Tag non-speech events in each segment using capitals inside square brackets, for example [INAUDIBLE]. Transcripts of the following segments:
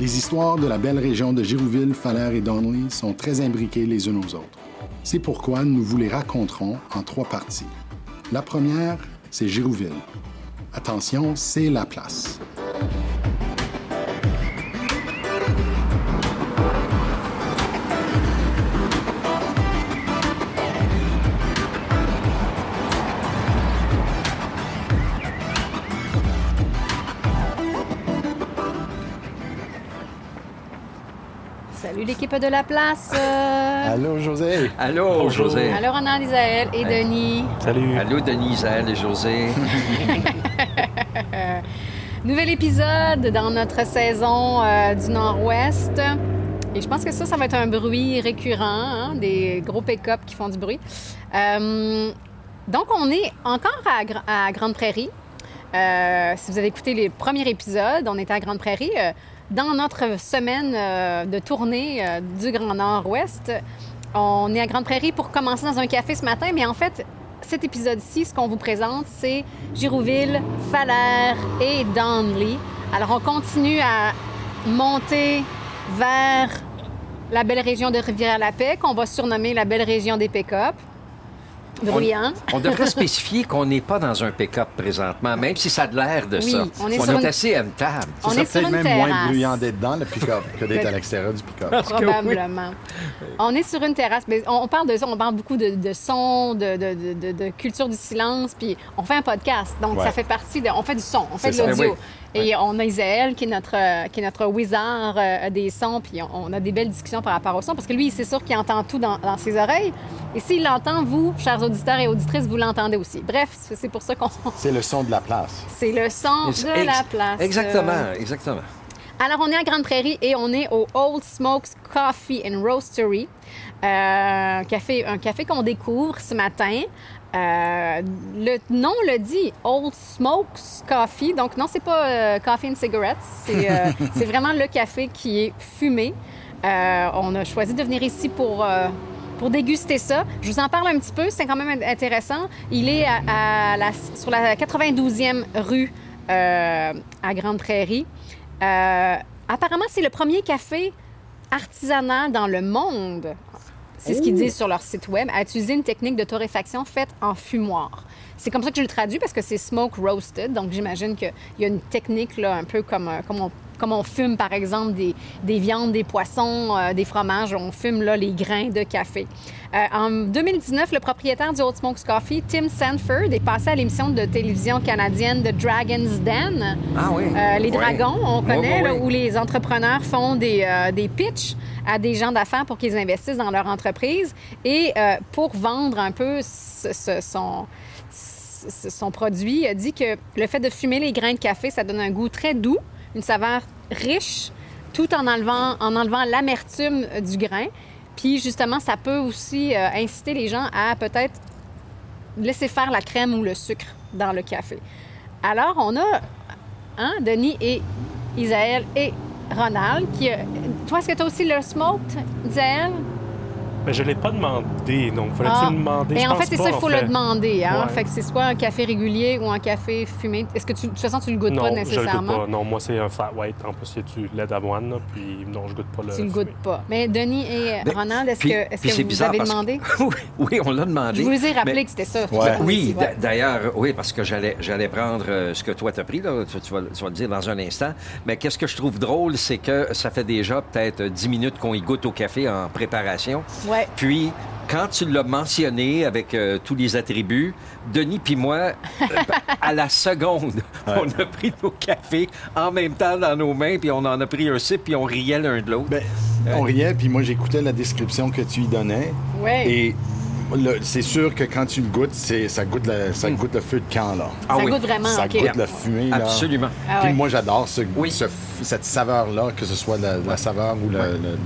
Les histoires de la belle région de Girouville, Falaire et Donnelly sont très imbriquées les unes aux autres. C'est pourquoi nous vous les raconterons en trois parties. La première, c'est Girouville. Attention, c'est la place. L'équipe de la place. euh, Allô, José. Allô, José. Alors, Ronan, Isaël et Denis. Salut. Allô, Denis, Isaël et José. [LAUGHS] Nouvel épisode dans notre saison euh, du Nord-Ouest. Et je pense que ça, ça va être un bruit récurrent, hein, des gros pick-up qui font du bruit. Euh, donc, on est encore à Grande Prairie. Euh, si vous avez écouté les premiers épisodes, on était à Grande Prairie. Dans notre semaine euh, de tournée euh, du Grand Nord-Ouest, on est à Grande Prairie pour commencer dans un café ce matin, mais en fait, cet épisode-ci, ce qu'on vous présente, c'est Girouville, Falaire et Donley. Alors, on continue à monter vers la belle région de Rivière-la-Paix, qu'on va surnommer la belle région des pick-up. Bruyant. [LAUGHS] On devrait spécifier qu'on n'est pas dans un pick-up présentement, même si ça a de l'air de Oui, ça. on est sur une- assez à une table. On Ça est serait sur une peut-être même moins terrasse. bruyant d'être dans le pick-up que d'être à l'extérieur du pick-up. Probablement. On est sur une terrasse. Mais on, on parle de ça, on parle beaucoup de, de son, de, de- de- de culture du silence, puis on fait un podcast. Donc, Ouais. ça fait partie de... On fait du son, on fait de l'audio. Oui. Et on a Isaël, qui est notre, euh, qui est notre wizard euh, des sons, puis on, on a des belles discussions par rapport au son, parce que lui, c'est sûr qu'il entend tout dans, dans ses oreilles. Et s'il l'entend, vous, chers auditeurs et auditrices, vous l'entendez aussi. Bref, c'est pour ça qu'on... [LAUGHS] C'est le son de la place. C'est le son Ex- de la place. Exactement, exactement. Alors, on est à Grande Prairie et on est au Old Smokes Coffee and Roastery. Euh, café, un café qu'on découvre ce matin. Euh, le nom le dit, Old Smokes Coffee. Donc, non, c'est pas euh, Coffee and Cigarettes. C'est euh, [LAUGHS] vraiment le café qui est fumé. Euh, on a choisi de venir ici pour, euh, pour déguster ça. Je vous en parle un petit peu, c'est quand même intéressant. Il est à, à la- sur la 92e rue euh, à Grande Prairie. Euh, apparemment, c'est le premier café artisanal dans le monde. C'est ce qu'ils disent sur leur site web, à utiliser une technique de torréfaction faite en fumoir. C'est comme ça que je le traduis parce que c'est smoke roasted. Donc, j'imagine qu'il y a une technique là, un peu comme, euh, comme, on, comme on fume, par exemple, des, des viandes, des poissons, euh, des fromages. On fume là, les grains de café. Euh, en 2019, le propriétaire du Old Smokes Coffee, Tim Sanford, est passé à l'émission de télévision canadienne The Dragon's Den. Ah oui. Euh, les dragons, on connaît, là, où les entrepreneurs font des, des pitchs à des gens d'affaires pour qu'ils investissent dans leur entreprise et pour vendre un peu ce- ce- son, son produit, il a dit que le fait de fumer les grains de café, ça donne un goût très doux, une saveur riche, tout en enlevant, en enlevant l'amertume du grain. Puis justement, ça peut aussi euh, inciter les gens à peut-être laisser faire la crème ou le sucre dans le café. Alors, on a hein, Denis et Isaël et Ronald. Qui, euh, toi, est-ce que tu as aussi le smoked, Isaël? Mais je ne l'ai pas demandé, donc fallait-tu Ah. le demander? Je en fait, c'est ça, il en faut fait. le demander. Hein? Ouais. Fait que c'est soit un café régulier ou un café fumé. Est-ce que tu, de toute façon, tu le goûtes non, pas je le goûte nécessairement? pas. Non, moi, c'est un flat white. En plus, il y a du lait d'avoine, puis non, je goûte pas le Tu le goûtes pas. Mais Denis et Ben, Ronald, est-ce que, est-ce puis que vous bizarre avez parce que- demandé? [LAUGHS] oui, oui, on l'a demandé. Je vous ai rappelé Mais- que c'était ça. Ouais. Oui, d'ailleurs, oui, parce que j'allais, j'allais prendre euh, ce que toi t'as pris, là, tu, tu vas, tu vas le dire dans un instant. Mais qu'est-ce que je trouve drôle, c'est que ça fait déjà peut-être 10 minutes qu'on y goûte au café en préparation. Ouais. Puis, quand tu l'as mentionné avec euh, tous les attributs, Denis puis moi, euh, à la seconde, on a pris nos cafés en même temps dans nos mains, puis on en a pris un sip, puis on riait l'un de l'autre. Ben, on riait, puis moi, j'écoutais la description que tu y donnais. Ouais. Et c'est sûr que quand tu le goûtes, c'est, ça, goûte le, ça goûte le feu de camp, là. Ah ça oui. goûte vraiment, ça OK. goûte la fumée, là. Absolument. Ah Puis ouais. moi, j'adore ce, Oui. ce- cette saveur-là, que ce soit la, la saveur ou le- le- le-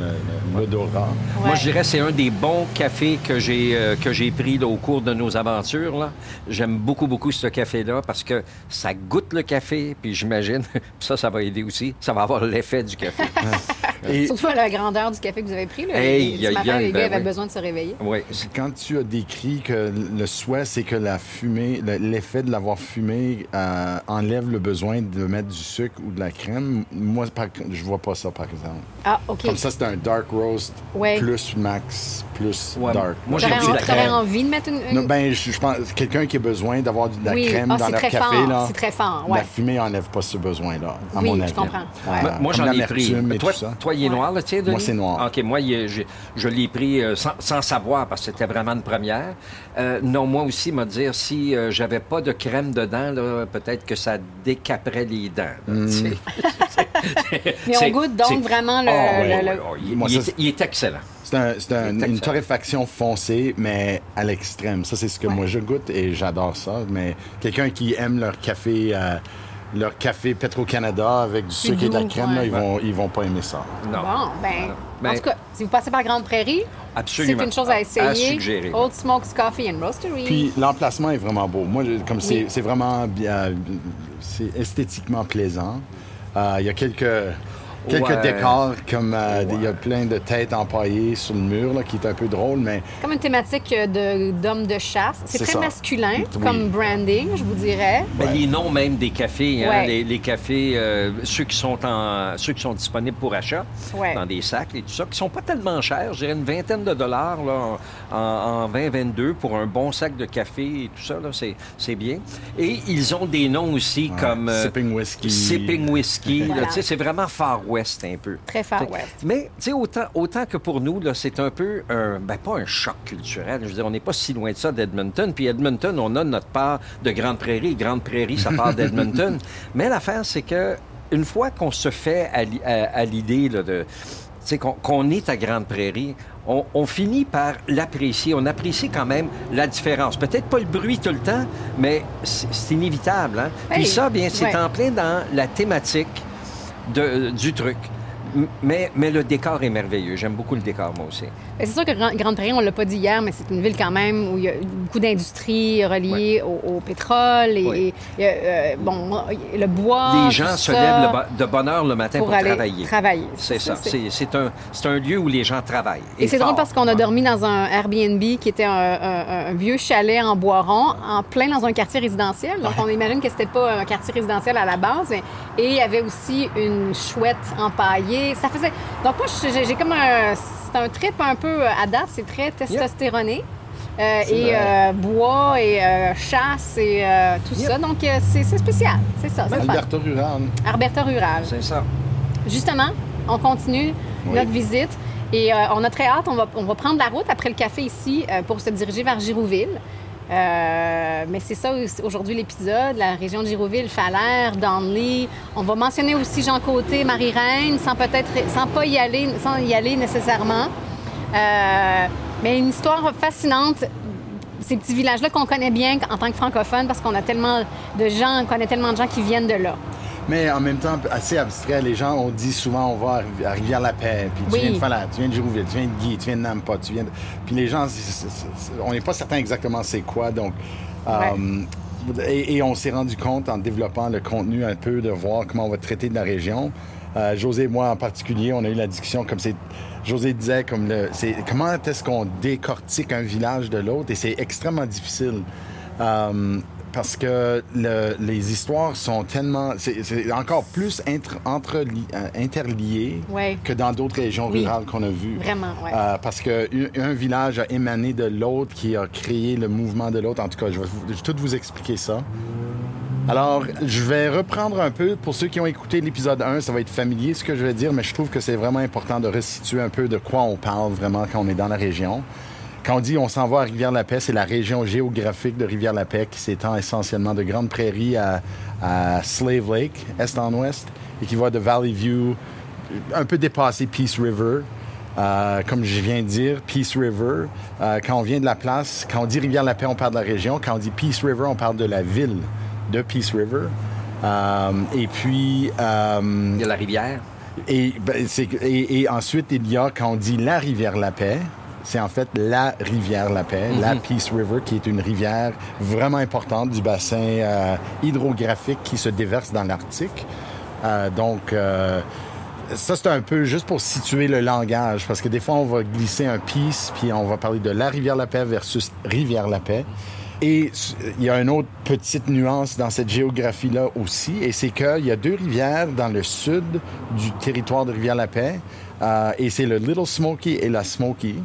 le- l'odorat. Ouais. Moi, je dirais que c'est un des bons cafés que j'ai euh, que j'ai pris là, au cours de nos aventures. là. J'aime beaucoup, beaucoup ce café-là parce que ça goûte le café, puis j'imagine, [LAUGHS] ça, ça va aider aussi, ça va avoir l'effet du café. [LAUGHS] Et Surtout à la grandeur du café que vous avez pris. Là. Hey, matin, aïe, les ben gars avaient oui. besoin de se réveiller. Oui. quand tu as décrit que le souhait, c'est que la fumée, le- l'effet de l'avoir fumé euh, enlève le besoin de mettre du sucre ou de la crème, moi, je vois pas ça, par exemple. Ah, OK. Comme ça, c'est un dark roast Ouais. plus max plus Ouais, dark. moi, j'ai envie de mettre une... une- Non, ben, je, je pense quelqu'un qui a besoin d'avoir de la oui, crème ah, dans leur café, fort. là. C'est très fort, La fumée enlève pas ce besoin-là, à Oui, mon je avis. comprends. Ouais. Euh, Moi, j'en ai pris. Toi, tout ça. toi, il est noir, Denis? Moi, c'est noir. OK, moi, il j'ai- je l'ai pris euh, sans, sans savoir parce que c'était vraiment une première. Euh, non, moi aussi, m'a dire, si euh, j'avais pas de crème dedans, peut-être que ça décaperait les dents. là, Mm. [LAUGHS] Mais on goûte donc vraiment le... Le- le- est, il est excellent. C'est un- c'est un- C'est une torréfaction foncée, mais à l'extrême. Ça, c'est ce que Ouais. moi, je goûte et j'adore ça. Mais quelqu'un qui aime leur café, euh, leur café Petro-Canada avec du sucre et de la doux, crème, là, ils, vont, ils vont pas aimer ça. Non. Bon, ben, en Ben, tout cas, si vous passez par Grande Prairie, c'est une chose à essayer. À suggérer. Old Smokes Coffee and Roastery. Puis l'emplacement est vraiment beau. Moi, comme c'est Oui. c'est vraiment bien, c'est esthétiquement plaisant. Euh, Il y a quelques quelques Ouais. décors comme euh, il y a plein de têtes empaillées sur le mur là, qui est un peu drôle, mais comme une thématique euh, de- d'homme de, chasse. C'est très ça. masculin Oui. comme branding, je vous dirais. Ben, Les noms même des cafés, hein, Ouais. les, les cafés, euh, ceux qui sont en, ceux qui sont disponibles pour achat Ouais. dans des sacs et tout ça, qui sont pas tellement chers, je dirais une vingtaine de dollars là, en, en 2022 pour un bon sac de café et tout ça, là, c'est, c'est bien. Et ils ont des noms aussi comme euh, Sipping Whiskey. Sipping Whiskey, là, Voilà. tu sais, c'est vraiment Far West un peu. Très Far West. Mais, tu sais, autant, autant que pour nous, là, c'est un peu, un, ben, pas un choc culturel. Je veux dire, on n'est pas si loin de ça d'Edmonton. Puis Edmonton, on a notre part de Grande Prairie. Grande Prairie, ça part d'Edmonton. [LAUGHS] Mais l'affaire, c'est que une fois qu'on se fait à, l'i- à- à l'idée de... tu sais, qu'on qu'on est à Grande Prairie, on, on finit par l'apprécier. On apprécie quand même la différence. Peut-être pas le bruit tout le temps, mais c'est c'est inévitable. Hein? Puis ça, bien, c'est ouais. en plein dans la thématique du truc. Mais, mais le décor est merveilleux. J'aime beaucoup le décor, moi aussi. C'est sûr que Grand- Grande Prairie, on l'a pas dit hier, mais c'est une ville quand même où il y a beaucoup d'industries reliées au, au pétrole et, Ouais. et, euh, bon, le bois. Les gens se lèvent le de bonne heure le matin pour, pour aller travailler. travailler. C'est ça. c'est- un, lieu où les gens travaillent. Et c'est drôle parce qu'on a dormi dans un Airbnb qui était un, un- un vieux chalet en bois rond, en plein dans un quartier résidentiel. Donc, on imagine que c'était pas un quartier résidentiel à la base. mais- Et il y avait aussi une chouette empaillée. Ça faisait... Donc, moi, j'ai j'ai comme un... C'est un trip un peu à date. C'est très testostéroné. Euh, et euh, bois et euh, chasse et euh, tout Yep. ça. Donc, c'est c'est spécial. C'est ça. C'est le fun. Alberta rural. Alberta rural. C'est ça. Justement, on continue Oui. notre visite et euh, on a très hâte. On va, on va prendre la route après le café ici euh, pour se diriger vers Girouville. Euh, mais c'est ça aujourd'hui l'épisode, la région de Girouville, Falaire, Donley. On va mentionner aussi Jean Côté, Marie-Reine, sans peut-être, sans pas y aller, nécessairement. Euh, mais une histoire fascinante. Ces petits villages-là qu'on connaît bien en tant que francophone parce qu'on a tellement de gens, on connaît tellement de gens qui viennent de là. Mais en même temps, assez abstrait. Les gens, on dit souvent, on va à Rivi- à Rivière-la-Paix, puis tu Oui. viens de Falaise, tu viens de Girouville, tu viens de Guy, tu viens de Nampa, tu viens de... Puis les gens, c'est- c'est- c'est- on n'est pas certain exactement c'est quoi, donc... euh, et, et on s'est rendu compte en développant le contenu un peu de voir comment on va traiter de la région. Euh, José et moi en particulier, on a eu la discussion comme c'est. José disait comme le, c'est comment est-ce qu'on décortique un village de l'autre et c'est extrêmement difficile. Euh, parce que le- les histoires sont tellement... C'est encore plus euh, interlié Ouais. que dans d'autres régions Oui. rurales qu'on a vues. Vraiment, ouais. Euh, parce qu'un un village a émané de l'autre, qui a créé le mouvement de l'autre. En tout cas, je vais, vous- je vais tout vous expliquer ça. Alors, je vais reprendre un peu, pour ceux qui ont écouté l'épisode 1, ça va être familier ce que je vais dire, mais je trouve que c'est vraiment important de restituer un peu de quoi on parle vraiment quand on est dans la région. Quand on dit on s'en va à Rivière-la-Paix, c'est la région géographique de Rivière-la-Paix qui s'étend essentiellement de Grande Prairie à, à Slave Lake, est en ouest, et qui va de Valley View, un peu dépasser Peace River. Euh, comme je viens de dire, Peace River, euh, quand on vient de la place, quand on dit Rivière-la-Paix, on parle de la région. Quand on dit Peace River, on parle de la ville de Peace River. Euh, et puis, Il y a la rivière. et, ben, et, et ensuite, il y a, quand on dit la rivière La Paix, c'est en fait la rivière La Paix, la Peace River, qui est une rivière vraiment importante du bassin euh, hydrographique qui se déverse dans l'Arctique. Euh, donc, euh, ça, c'est un peu juste pour situer le langage, parce que des fois, on va glisser un piece, puis on va parler de la Rivière-la-Paix versus Rivière-la-Paix. Et s- il y a une autre petite nuance dans cette géographie-là aussi, et c'est qu'il y a deux rivières dans le sud du territoire de Rivière-la-Paix, euh, et c'est le Little Smoky et la Smoky.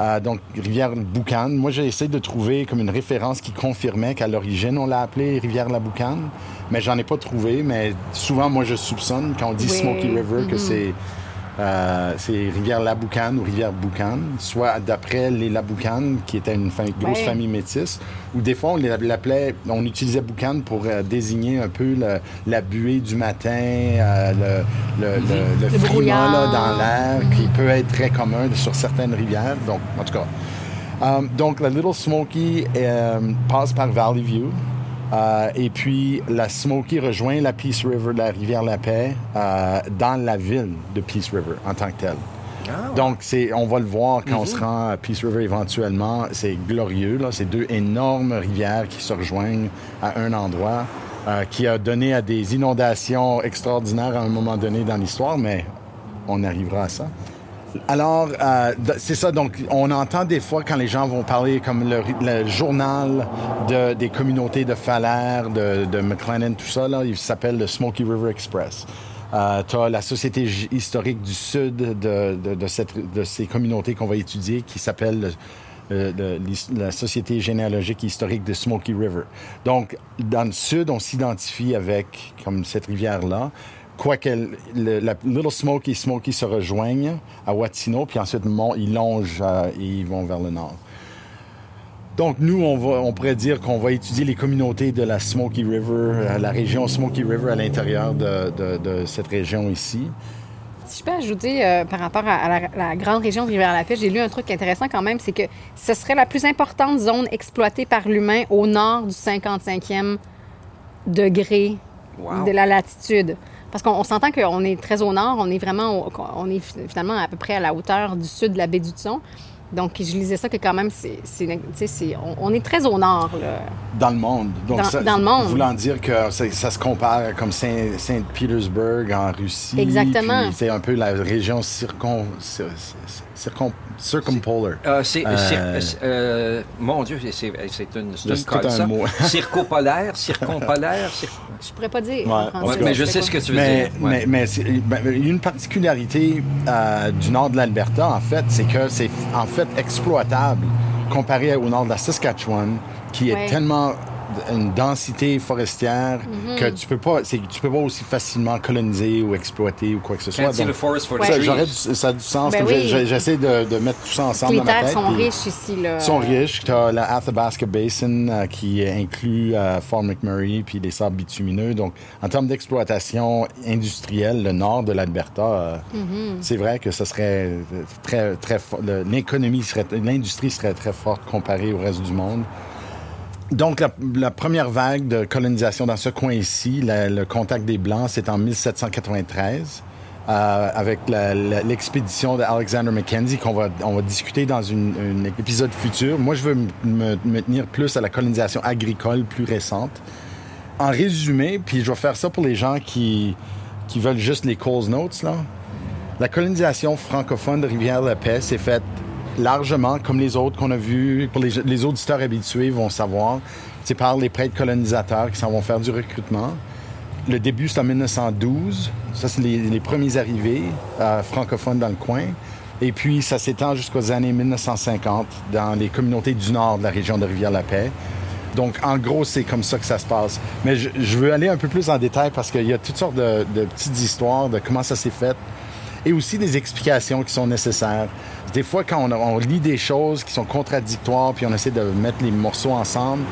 Euh, donc, rivière Boucane. Moi, j'ai essayé de trouver comme une référence qui confirmait qu'à l'origine, on l'a appelée rivière la Boucane, mais j'en ai pas trouvé. Mais souvent, moi, je soupçonne quand on dit Oui. Smoky River que Mhm. c'est euh, c'est rivière la Boucane ou rivière Boucane, soit d'après les Laboucanes, qui était une grosse Ouais. famille métisse, ou des fois, on l'appelait, on utilisait Boucane pour euh, désigner un peu le- la buée du matin, euh, le, le, là, dans l'air, qui peut être très commun sur certaines rivières. Donc, en tout cas. Donc, la Little Smoky passe par Valley View. Euh, et puis, la Smoky rejoint la Peace River, la rivière La Paix, euh, dans la ville de Peace River en tant que telle. Donc, c'est, on va le voir quand on se rend à Peace River éventuellement. C'est glorieux. Là. C'est deux énormes rivières qui se rejoignent à un endroit, euh, qui a donné à des inondations extraordinaires à un moment donné dans l'histoire, mais on arrivera à ça. Alors, euh, c'est ça. Donc, on entend des fois quand les gens vont parler comme le, journal de, des communautés de Falaire, de, McLennan, tout ça, il s'appelle le Smoky River Express. Euh, tu as la Société historique du Sud de, ces communautés qu'on va étudier qui s'appelle le- le- le- l'his- la Société généalogique historique de Smoky River. Donc, dans le Sud, on s'identifie avec comme cette rivière-là. Quoique le- la Little Smoky et Smoky se rejoignent à Watino, puis ensuite mon- ils longent euh, et ils vont vers le nord. Donc, nous, on, va, on pourrait dire qu'on va étudier les communautés de la Smoky River, euh, la région Smoky River à l'intérieur de, de- de cette région ici. Si je peux ajouter euh, par rapport à, à la, la grande région de Rivière-la-Paix, j'ai lu un truc intéressant quand même, c'est que ce serait la plus importante zone exploitée par l'humain au nord du 55e degré Wow. de la latitude. Parce qu'on on s'entend qu'on est très au nord, on est vraiment, au- on est finalement à peu près à la hauteur du sud de la baie du Thon. Donc, je lisais ça que quand même, c'est, on, on est très au nord. Là. Dans le monde. Donc, Dans- ça, dans le monde. Voulant dire que ça, se compare comme Saint- Saint-Pétersbourg en Russie. Exactement. C'est un peu la région circon, cir- circon, circumpolar. Euh, c'est, Euh, c'est- euh, mon Dieu, c'est, une, c'est un ça. mot. [LAUGHS] Circopolaire, circumpolaire, cir- Je pourrais pas dire. Ouais. en français, Ouais, mais je sais ce que tu veux Mais, dire. mais, Ouais. mais c'est- ben, une particularité euh, du nord de l'Alberta, en fait, c'est que c'est en fait exploitable comparé au nord de la Saskatchewan, qui est Ouais. tellement une densité forestière que tu peux pas tu peux pas aussi facilement coloniser ou exploiter ou quoi que ce soit. Donc, for the ça, du- ça a du sens. Ben oui. J'essaie de, de mettre tout ça ensemble Les dans ma terres tête. sont puis- riches ici. Là. ils sont riches. Tu as la Athabasca Basin euh, qui inclut euh, Fort McMurray puis les sables bitumineux. Donc, en termes d'exploitation industrielle, le nord de l'Alberta, euh, c'est vrai que ce serait très, très L'économie serait, l'industrie serait très forte comparée au reste du monde. Donc, la, première vague de colonisation dans ce coin ici, le contact des Blancs, c'est en 1793. euh, avec l'expédition d'Alexander Mackenzie qu'on va, on va discuter dans un épisode futur. Moi, je veux me, tenir plus à la colonisation agricole plus récente. En résumé, puis je vais faire ça pour les gens qui, qui veulent juste les Coles Notes, là. La colonisation francophone de Rivière-la-Paix s'est faite largement, comme les autres qu'on a vus, pour les, auditeurs habitués vont savoir, c'est par les prêtres colonisateurs qui s'en vont faire du recrutement. Le début, c'est en 1912. Ça, c'est les, premiers arrivés euh, francophones dans le coin. Et puis, ça s'étend jusqu'aux années 1950 dans les communautés du nord de la région de Rivière-la-Paix. Donc, en gros, c'est comme ça que ça se passe. Mais je, veux aller un peu plus en détail parce qu'il y a toutes sortes de petites histoires de comment ça s'est fait et aussi des explications qui sont nécessaires. Des fois, quand on, lit des choses qui sont contradictoires, puis on essaie de mettre les morceaux ensemble,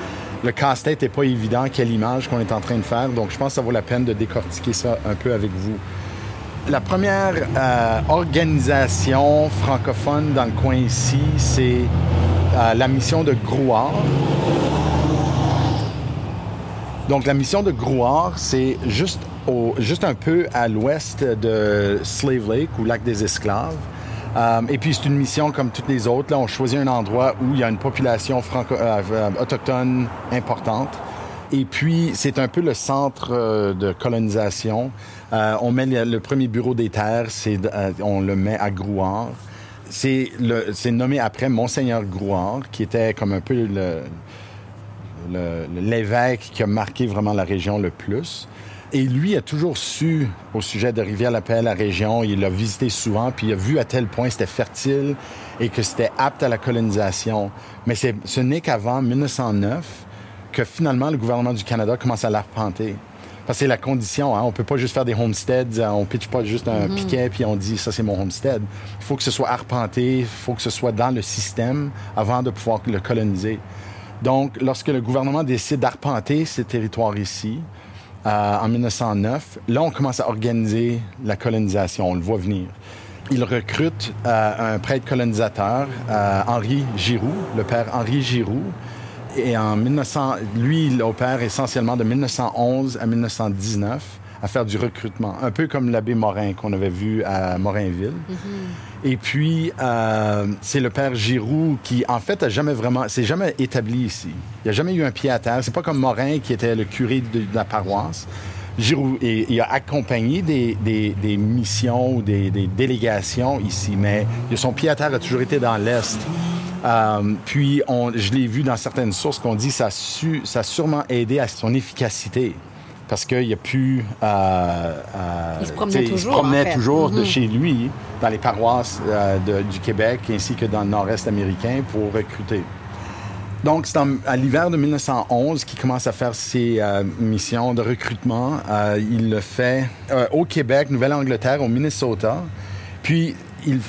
le casse-tête n'est pas évident, quelle image qu'on est en train de faire. Donc, je pense que ça vaut la peine de décortiquer ça un peu avec vous. La première euh, organisation francophone dans le coin ici, c'est euh, la mission de Grouard. Donc, la mission de Grouard, c'est juste un peu à l'ouest de Slave Lake, ou lac des Esclaves. Euh, et puis, c'est une mission comme toutes les autres. Là, on choisit un endroit où il y a une population euh, euh, autochtone importante. Et puis, c'est un peu le centre de colonisation. On met le, premier bureau des terres, on le met à Grouard. C'est, nommé après Monseigneur Grouard, qui était comme un peu l'évêque qui a marqué vraiment la région le plus. Et lui a toujours su au sujet de Rivière-la-Paix, la région. Il l'a visité souvent, puis il a vu à tel point c'était fertile et que c'était apte à la colonisation. Mais c'est, ce n'est qu'avant 1909 que finalement le gouvernement du Canada commence à l'arpenter. Parce que c'est la condition, hein? on peut pas juste faire des homesteads, on pitche pas juste un piquet puis on dit ça c'est mon homestead. Il faut que ce soit arpenté, il faut que ce soit dans le système avant de pouvoir le coloniser. Donc, lorsque le gouvernement décide d'arpenter ces territoires ici, euh, en 1909, là, on commence à organiser la colonisation. On le voit venir. Il recrute euh, un prêtre colonisateur, euh, Henri Giroux, le père Henri Giroux. Et en 1900, lui, il opère essentiellement de 1911 à 1919 à faire du recrutement, un peu comme l'abbé Morin qu'on avait vu à Morinville. Et puis, euh, c'est le père Giroux qui, en fait, a jamais vraiment, s'est jamais établi ici. Il n'a jamais eu un pied à terre. C'est pas comme Morin qui était le curé de, la paroisse. Giroux, et, il a accompagné des, missions ou des, délégations ici, mais son pied à terre a toujours été dans l'Est. Euh, puis, je l'ai vu dans certaines sources qu'on dit que ça, a ça a sûrement aidé à son efficacité. Parce qu'il a pu... euh, euh, Il se promenait toujours, Il se promenait en fait. toujours de Mhm. chez lui, dans les paroisses euh, de- du Québec, ainsi que dans le nord-est américain, pour recruter. Donc, c'est à l'hiver de 1911 qu'il commence à faire ses euh, missions de recrutement. Euh, il le fait au Québec, Nouvelle-Angleterre, au Minnesota. Puis,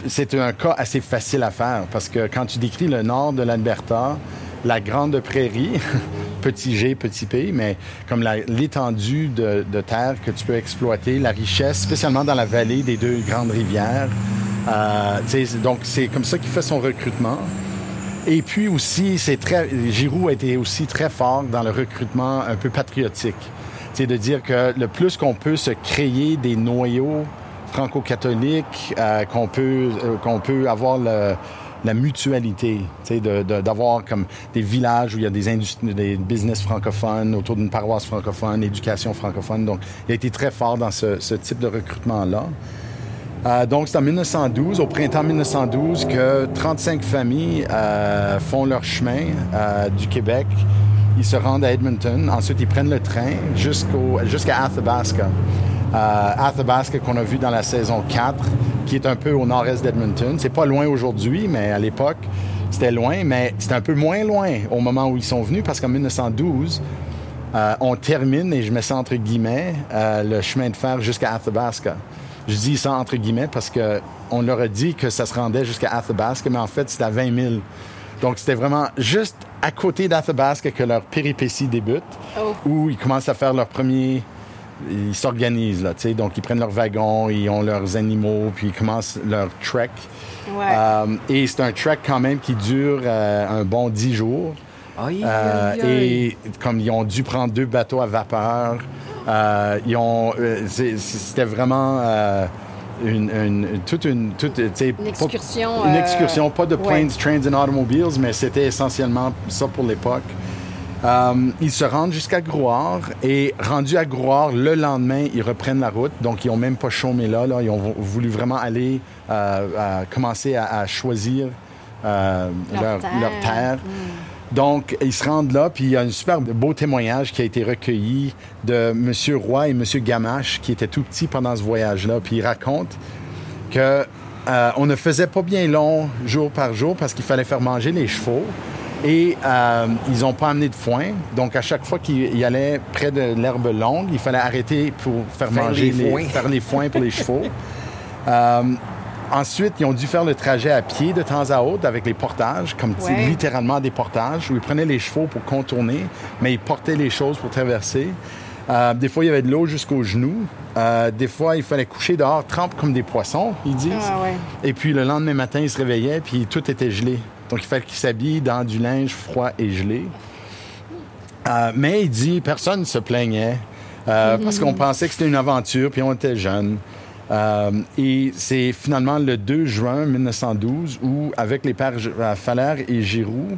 c'est un cas assez facile à faire parce que quand tu décris le nord de l'Alberta, la grande prairie, [LAUGHS] petit G, petit P, mais comme l'étendue de, terre que tu peux exploiter, la richesse, spécialement dans la vallée des deux grandes rivières. Euh, donc, c'est comme ça qu'il fait son recrutement. Et puis aussi, c'est très, Giroud a été aussi très fort dans le recrutement un peu patriotique. C'est de dire que le plus qu'on peut se créer des noyaux franco-catholiques, euh, qu'on peut, euh, qu'on peut avoir le- la mutualité, d'avoir comme des villages où il y a des, des business francophones autour d'une paroisse francophone, éducation francophone. Donc, il a été très fort dans ce, type de recrutement-là. Euh, donc, c'est en 1912, au printemps 1912, que 35 familles euh, font leur chemin euh, du Québec. Ils se rendent à Edmonton. Ensuite, ils prennent le train jusqu'à Athabasca. Athabasca qu'on a vu dans la saison 4, qui est un peu au nord-est d'Edmonton. C'est pas loin aujourd'hui, mais à l'époque, c'était loin, mais c'était un peu moins loin au moment où ils sont venus, parce qu'en 1912, euh, on termine, et je mets ça entre guillemets, euh, le chemin de fer jusqu'à Athabasca. Je dis ça entre guillemets parce que on leur a dit que ça se rendait jusqu'à Athabasca, mais en fait, c'était à 20 000. Donc, c'était vraiment juste à côté d'Athabasca que leur péripétie débute, Oh. où ils commencent à faire leur premier... Ils s'organisent, là, tu sais. Donc, ils prennent leurs wagons, ils ont leurs animaux, puis ils commencent leur trek. Ouais. Euh, et c'est un trek quand même qui dure euh, un bon 10 jours. Aïe, Euh, aïe, aïe. et comme ils ont dû prendre deux bateaux à vapeur, euh, ils ont, euh, c'était vraiment euh, une, une- toute une, toute, Une pas- excursion, une euh, excursion, pas de ouais. planes, trains and automobiles, mais c'était essentiellement ça pour l'époque. Euh, ils se rendent jusqu'à Grouard et rendus à Grouard, le lendemain, ils reprennent la route. Donc, ils n'ont même pas chômé là, là. Ils ont voulu vraiment aller euh, à commencer à, à choisir euh, Leur leur, terre. leur terre. Donc, ils se rendent là, puis il y a un super beau témoignage qui a été recueilli de M. Roy et M. Gamache, qui étaient tout petits pendant ce voyage-là. Puis ils racontent que on ne faisait pas bien long jour par jour parce qu'il fallait faire manger les chevaux. Et euh, ils n'ont pas amené de foin. Donc, à chaque fois qu'ils allaient près de l'herbe longue, il fallait arrêter pour faire, Faire manger les foins. faire les foins pour les chevaux. [LAUGHS] Euh, ensuite, ils ont dû faire le trajet à pied de temps à autre avec les portages, comme Ouais. littéralement des portages, où ils prenaient les chevaux pour contourner, mais ils portaient les choses pour traverser. Euh, des fois, il y avait de l'eau jusqu'aux genoux. Euh, des fois, il fallait coucher dehors, trempe comme des poissons, ils disent. Ah ouais. Et puis, le lendemain matin, ils se réveillaient, puis tout était gelé. Donc, il fallait qu'ils s'habillent dans du linge froid et gelé. Euh, mais il dit, personne ne se plaignait euh, parce qu'on pensait que c'était une aventure, puis on était jeunes. Euh, et c'est finalement le 2 juin 1912 où, avec les pères Faller et Giroux,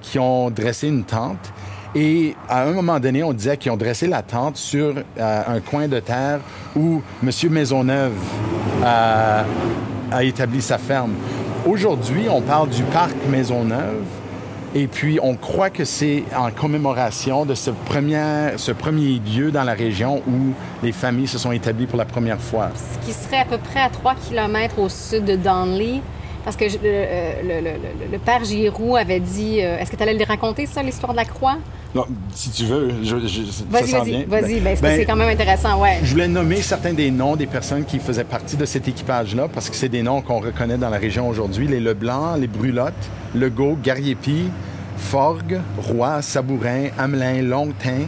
qui ont dressé une tente, Et à un moment donné, on disait qu'ils ont dressé la tente sur un coin de terre où M. Maisonneuve a établi sa ferme. Aujourd'hui, on parle du parc Maisonneuve. Et puis, on croit que c'est en commémoration de ce premier, lieu dans la région où les familles se sont établies pour la première fois. Ce qui serait à peu près à 3 km au sud de Donley. Parce que euh, le- père Giroux avait dit. euh, Est-ce que tu allais le raconter, ça, l'histoire de la croix? Non, si tu veux, je, je- ça Vas-y, vas-y. Vas-y, ben, parce que Ben, c'est quand même intéressant, ouais. Je voulais nommer certains des noms des personnes qui faisaient partie de cet équipage-là, parce que c'est des noms qu'on reconnaît dans la région aujourd'hui. Les Leblanc, les Brulotte, Legault, Gariepi, Forgue, Roy, Sabourin, Hamelin, Longtin,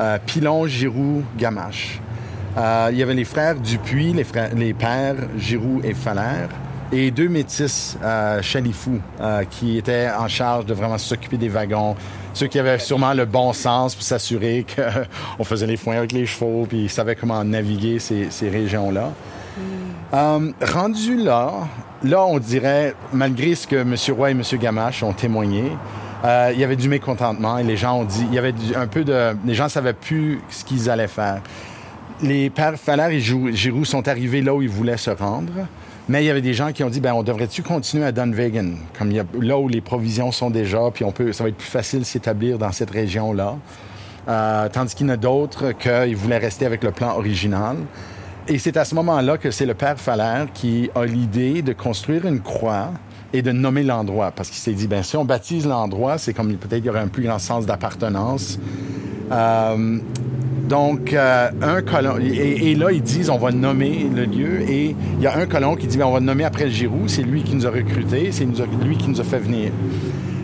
euh, Pilon, Giroux, Gamache. Euh, il y avait les frères Dupuis, les, frères, les pères Giroux et Faller, et deux métis euh, Chalifou, euh, qui étaient en charge de vraiment s'occuper des wagons. Ceux qui avaient sûrement le bon sens pour s'assurer [LAUGHS] qu'on faisait les foins avec les chevaux, puis ils savaient comment naviguer ces, ces régions-là. Euh, rendu là, là, on dirait, malgré ce que M. Roy et M. Gamache ont témoigné, euh, il y avait du mécontentement et les gens ont dit, il y avait du- un peu de, les gens savaient plus ce qu'ils allaient faire. Les pères Faller et Giroux sont arrivés là où ils voulaient se rendre, mais il y avait des gens qui ont dit, ben, on devrait-tu continuer à Dunvegan, comme il y a, là où les provisions sont déjà, puis on peut, ça va être plus facile de s'établir dans cette région-là. Euh, tandis qu'il y en a d'autres qui voulaient rester avec le plan original. Et c'est à ce moment-là que c'est le père Faller qui a l'idée de construire une croix et de nommer l'endroit. Parce qu'il s'est dit, ben si on baptise l'endroit, c'est comme peut-être il y aurait un plus grand sens d'appartenance. Euh, donc, euh, un colon... Et, là, ils disent, on va nommer le lieu. Et il y a un colon qui dit, ben, on va le nommer après le Giroux. C'est lui qui nous a recrutés. C'est lui qui nous a fait venir.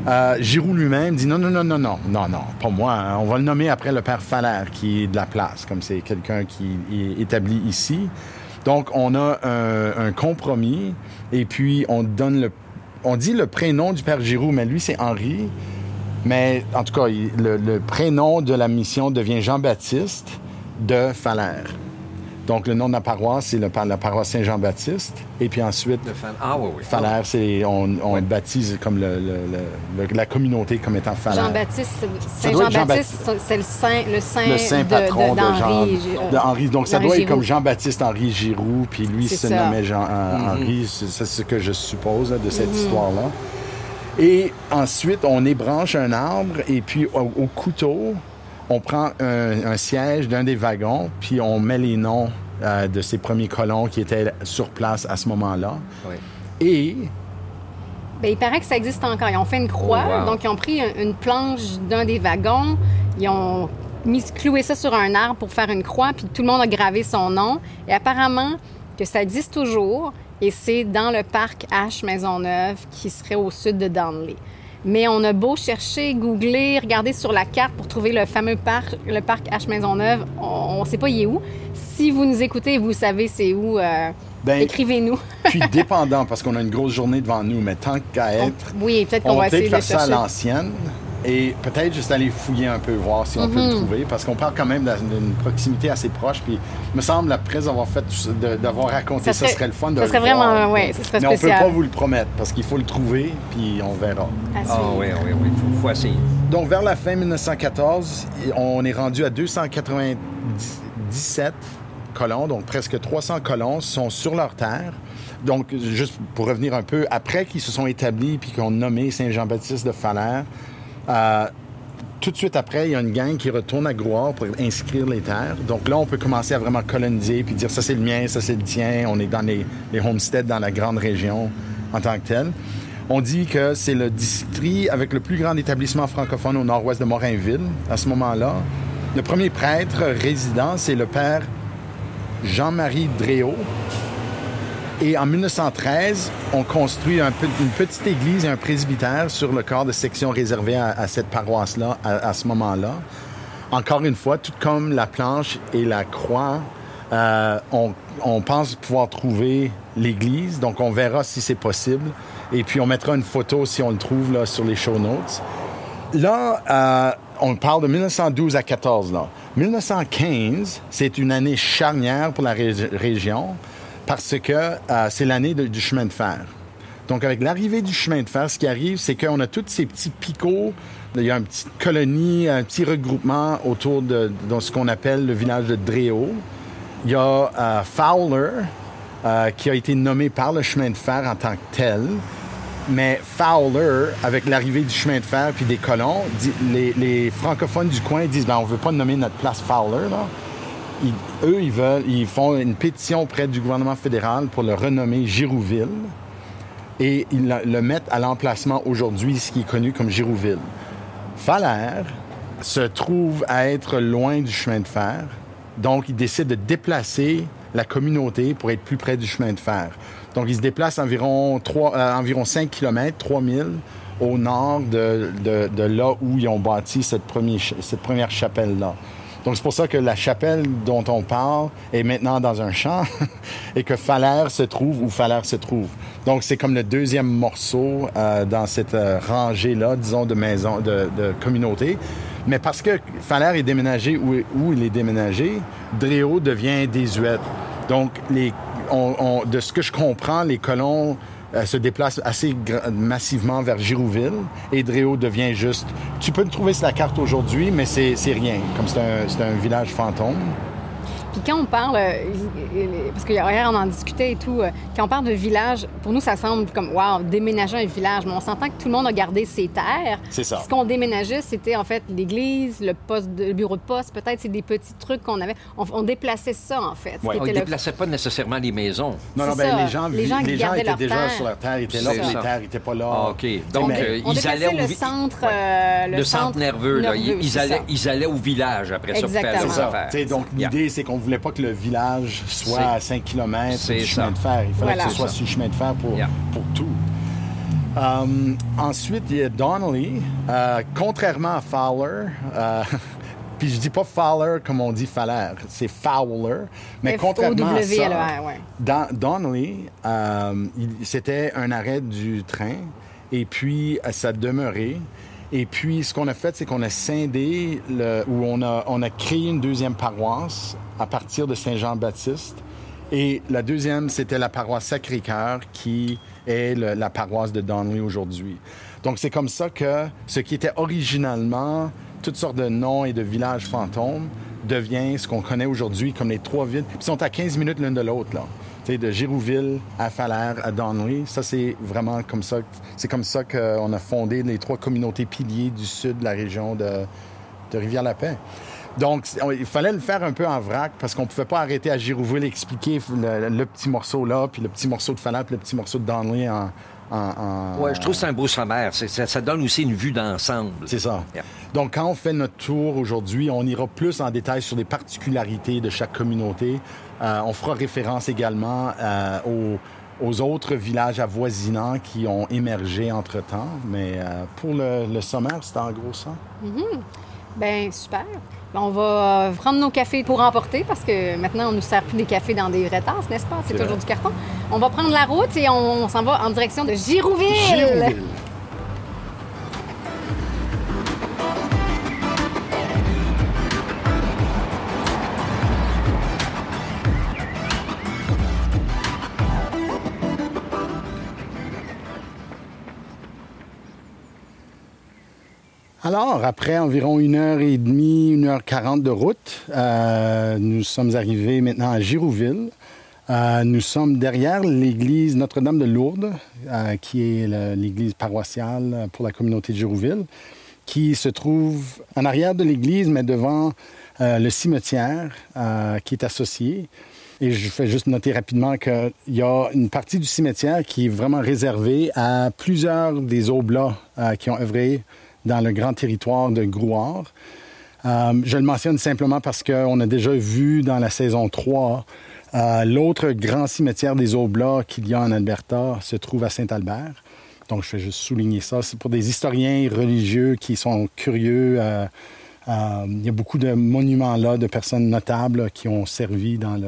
Euh, lui-même dit non, non, non, non, non, non, non, pas moi. hein. On va le nommer après le père Faller, qui est de la place, comme c'est quelqu'un qui est établi ici. Donc, on a un, un compromis, et puis on donne le, on dit le prénom du père Giroux, mais lui c'est Henri. Mais en tout cas, il- le, le prénom de la mission devient Jean-Baptiste de Faller. Donc, le nom de la paroisse, c'est le- la paroisse Saint-Jean-Baptiste. Et puis ensuite, fan- Ah oui, oui. C'est on, on baptise comme le, le- le- le- la communauté comme étant Faller. Jean-Baptiste, Saint-Jean-Baptiste, c'est le saint, le saint, le saint de- patron de, de- Jean, d'Henri. euh, de Henri. Donc, ça doit être comme Jean-Baptiste Henri Giroux, puis lui C'est se ça. nommait Jean, Henri. C'est c'est ce que je suppose là, de cette histoire-là. Et ensuite, on ébranche un arbre, et puis au, au couteau, on prend un, un siège d'un des wagons, puis on met les noms euh, de ces premiers colons qui étaient sur place à ce moment-là. Oui. Et Ben, il paraît que ça existe encore. Ils ont fait une croix, Oh, wow. donc ils ont pris un- une planche d'un des wagons, ils ont mis, cloué ça sur un arbre pour faire une croix, puis tout le monde a gravé son nom. Et apparemment que ça existe toujours, et c'est dans le parc H Maisonneuve qui serait au sud de Downley. Mais on a beau chercher, googler, regarder sur la carte pour trouver le fameux parc, le parc H Maisonneuve, on ne sait pas il est où. Si vous nous écoutez et vous savez c'est où, euh, Ben, écrivez-nous. [LAUGHS] puis dépendant, parce qu'on a une grosse journée devant nous, mais tant qu'à être, Oui, peut-être qu'on On va essayer de faire ça à chercher. l'ancienne et peut-être juste aller fouiller un peu, voir si on peut Mhm. le trouver, parce qu'on parle quand même d'un- d'une proximité assez proche. Puis, il me semble, après avoir fait, d'avoir raconté ça, Ça serait- le fun de ça le serait voir. vraiment- ouais, ça serait Mais on peut spécial. pas vous le promettre, parce qu'il faut le trouver, puis on verra. Ah oui, oui, oui. Il faut, faut essayer. Donc, vers la fin 1914, on est rendu à 297 colons, donc presque 300 colons sont sur leur terre. Donc, juste pour revenir un peu, après qu'ils se sont établis puis qu'ils ont nommé Saint-Jean-Baptiste de Faller, tout de suite après, il y a une gang qui retourne à Grouard pour inscrire les terres. Donc là, on peut commencer à vraiment coloniser puis dire ça c'est le mien, ça c'est le tien. On est dans les, les homesteads dans la grande région en tant que telle. On dit que c'est le district avec le plus grand établissement francophone au nord-ouest de Morinville à ce moment-là. Le premier prêtre résident, c'est le père Jean-Marie Dréau. Et en 1913, on construit une petite église et un presbytère sur le corps de section réservé à, cette paroisse-là à, ce moment-là. Encore une fois, tout comme la planche et la croix, euh, on, pense pouvoir trouver l'église, donc on verra si c'est possible. Et puis on mettra une photo si on le trouve là, sur les show notes. Là, euh, on parle de 1912 à 14. Là. 1915, c'est une année charnière pour la ré- région parce que euh, c'est l'année du chemin de fer. Donc, avec l'arrivée du chemin de fer, ce qui arrive, c'est qu'on a tous ces petits picots. Il y a une petite colonie, un petit regroupement autour de, ce qu'on appelle le village de Dréau. Il y a euh, Fowler, euh, qui a été nommé par le chemin de fer en tant que tel. Mais Fowler, avec l'arrivée du chemin de fer puis des colons, les, les francophones du coin disent ben, on veut pas nommer notre place Fowler. Là. Eux, ils veulent, ils font une pétition auprès du gouvernement fédéral pour le renommer Girouville et ils le, mettent à l'emplacement aujourd'hui, ce qui est connu comme Girouville. Falaire se trouve à être loin du chemin de fer, donc ils décident de déplacer la communauté pour être plus près du chemin de fer. Donc ils se déplacent environ, 3, euh, environ 5 km, 3000 au nord de, là où ils ont bâti cette première chapelle-là. Donc c'est pour ça que la chapelle dont on parle est maintenant dans un champ [LAUGHS] et que Falaire se trouve où Falaire se trouve. Donc c'est comme le deuxième morceau euh, dans cette euh, rangée-là, disons, de maisons, de, communautés. Mais parce que Falaire est déménagé où, il est déménagé, Dréau devient désuète. Donc les, on- on- de ce que je comprends, les colons se déplacent assez massivement vers Girouville et Dréau devient juste. Tu peux le trouver sur la carte aujourd'hui, mais c'est rien. Comme c'est un, c'est un village fantôme. Puis quand on parle, euh, parce qu'hier on en discutait et tout, euh, quand on parle de village, pour nous ça semble comme wow, déménager un village, mais on s'entend que tout le monde a gardé ses terres. C'est ça. Ce qu'on déménageait, c'était en fait l'église, le poste, de- le bureau de poste, peut-être c'est des petits trucs qu'on avait. On, on déplaçait ça en fait. Ouais. On ne le- déplaçait pas nécessairement les maisons. Non, non, ben, les gens, Les gens les gens gardaient étaient leur déjà terre. sur leur terre, ils étaient là, les terres n'étaient pas là. Ah, OK. Donc, Mais- euh, on ils allaient au le centre, Ouais. euh, le, centre nerveux, là, ils, nerveux, ils c'est allaient, ils allaient au village après ça pour faire Exactement. leurs C'est ça. affaires. Tu sais, donc, l'idée, c'est qu'on voulait pas que le village soit à 5 km du ça. chemin de fer. Il fallait Voilà. que ce soit sur le chemin de fer pour, Yeah. pour tout. Euh, ensuite, il y a Donnelly. Euh, contrairement à Fowler, euh, [LAUGHS] puis je dis pas Fowler comme on dit Falaire, c'est Fowler. Mais contrairement à ça, F-O-W-L-E-R, ouais. dans Donnelly, euh, c'était un arrêt du train et puis ça demeurait. Et puis, ce qu'on a fait, c'est qu'on a scindé, ou on a, on créé une deuxième paroisse à partir de Saint-Jean-Baptiste. Et la deuxième, c'était la paroisse Sacré-Cœur, qui est la paroisse de Donnelly aujourd'hui. Donc, c'est comme ça que ce qui était originalement toutes sortes de noms et de villages fantômes devient ce qu'on connaît aujourd'hui comme les trois villes. Ils sont à 15 minutes l'une de l'autre, là. De Girouville à Falaire à Donnelly. Ça, c'est vraiment comme ça. C'est comme ça qu'on a fondé les trois communautés piliers du sud de la région de, de Rivière-la-Paix. Donc, on- il fallait le faire un peu en vrac parce qu'on ne pouvait pas arrêter à Girouville et expliquer le, le petit morceau là, puis le petit morceau de Falaire, puis le petit morceau de Donnelly en. en, en- Ouais, je trouve que c'est un beau sommaire. Ça, ça donne aussi une vue d'ensemble. C'est ça. Yeah. Donc, quand on fait notre tour aujourd'hui, on ira plus en détail sur les particularités de chaque communauté. Euh, on fera référence également euh, aux, aux autres villages avoisinants qui ont émergé entre-temps. Mais euh, pour le, le sommaire, c'est en gros ça. Ben super. Ben, On va prendre nos cafés pour emporter parce que maintenant, on ne nous sert plus des cafés dans des vraies tasses, n'est-ce pas? C'est C'est toujours vrai. du carton. On va prendre la route et on, on s'en va en direction de Girouville. Girouville. Alors, après environ une heure et demie, une heure quarante de route, euh, nous sommes arrivés maintenant à Girouville. Euh, nous sommes derrière l'église Notre-Dame de Lourdes, euh, qui est l'église paroissiale pour la communauté de Girouville, qui se trouve en arrière de l'église, mais devant le cimetière qui est associé. Et je fais juste noter rapidement qu'il y a une partie du cimetière qui est vraiment réservée à plusieurs des oblats qui ont œuvré dans le grand territoire de Grouard. Euh, je le mentionne simplement parce qu'on a déjà vu dans la saison 3 euh, l'autre grand cimetière des Oblats qu'il y a en Alberta se trouve à Saint-Albert. Donc, je vais juste souligner ça. C'est pour des historiens religieux qui sont curieux. euh, il y a beaucoup de monuments là, de personnes notables qui ont servi dans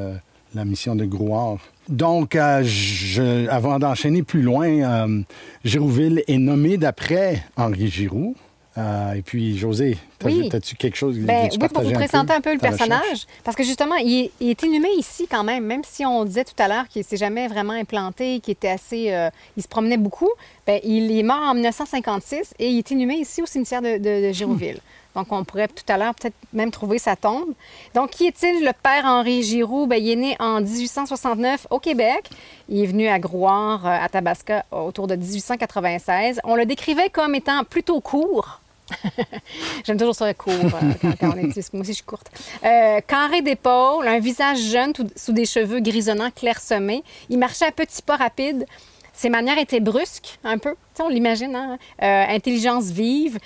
la mission de Grouard. Donc, avant d'enchaîner plus loin, Girouville est nommé d'après Henri Giroux. Euh, et puis, José, t'as- Oui. quelque chose Ben, oui, pour vous présenter un peu le recherche? personnage. Parce que justement, il est, il est inhumé ici quand même, même si on disait tout à l'heure qu'il s'est jamais vraiment implanté, qu'il était assez. euh, il se promenait beaucoup. Ben, il est mort en 1956 et il est inhumé ici au cimetière de, de- de Girouville. [LAUGHS] Donc, on pourrait tout à l'heure peut-être même trouver sa tombe. Donc, qui est-il, le père Henri Giroux? Ben, il est né en 1869 au Québec. Il est venu à Grouard, euh, à Tabasca, autour de 1896. On le décrivait comme étant plutôt court. [LAUGHS] J'aime toujours ça court euh, quand, on est petit, moi aussi je suis courte. Euh, carré d'épaule, un visage jeune sous des cheveux grisonnants clairsemés. Il marchait à petits pas rapides. Ses manières étaient brusques, un peu. Tu sais, on l'imagine, hein? Euh, intelligence vive.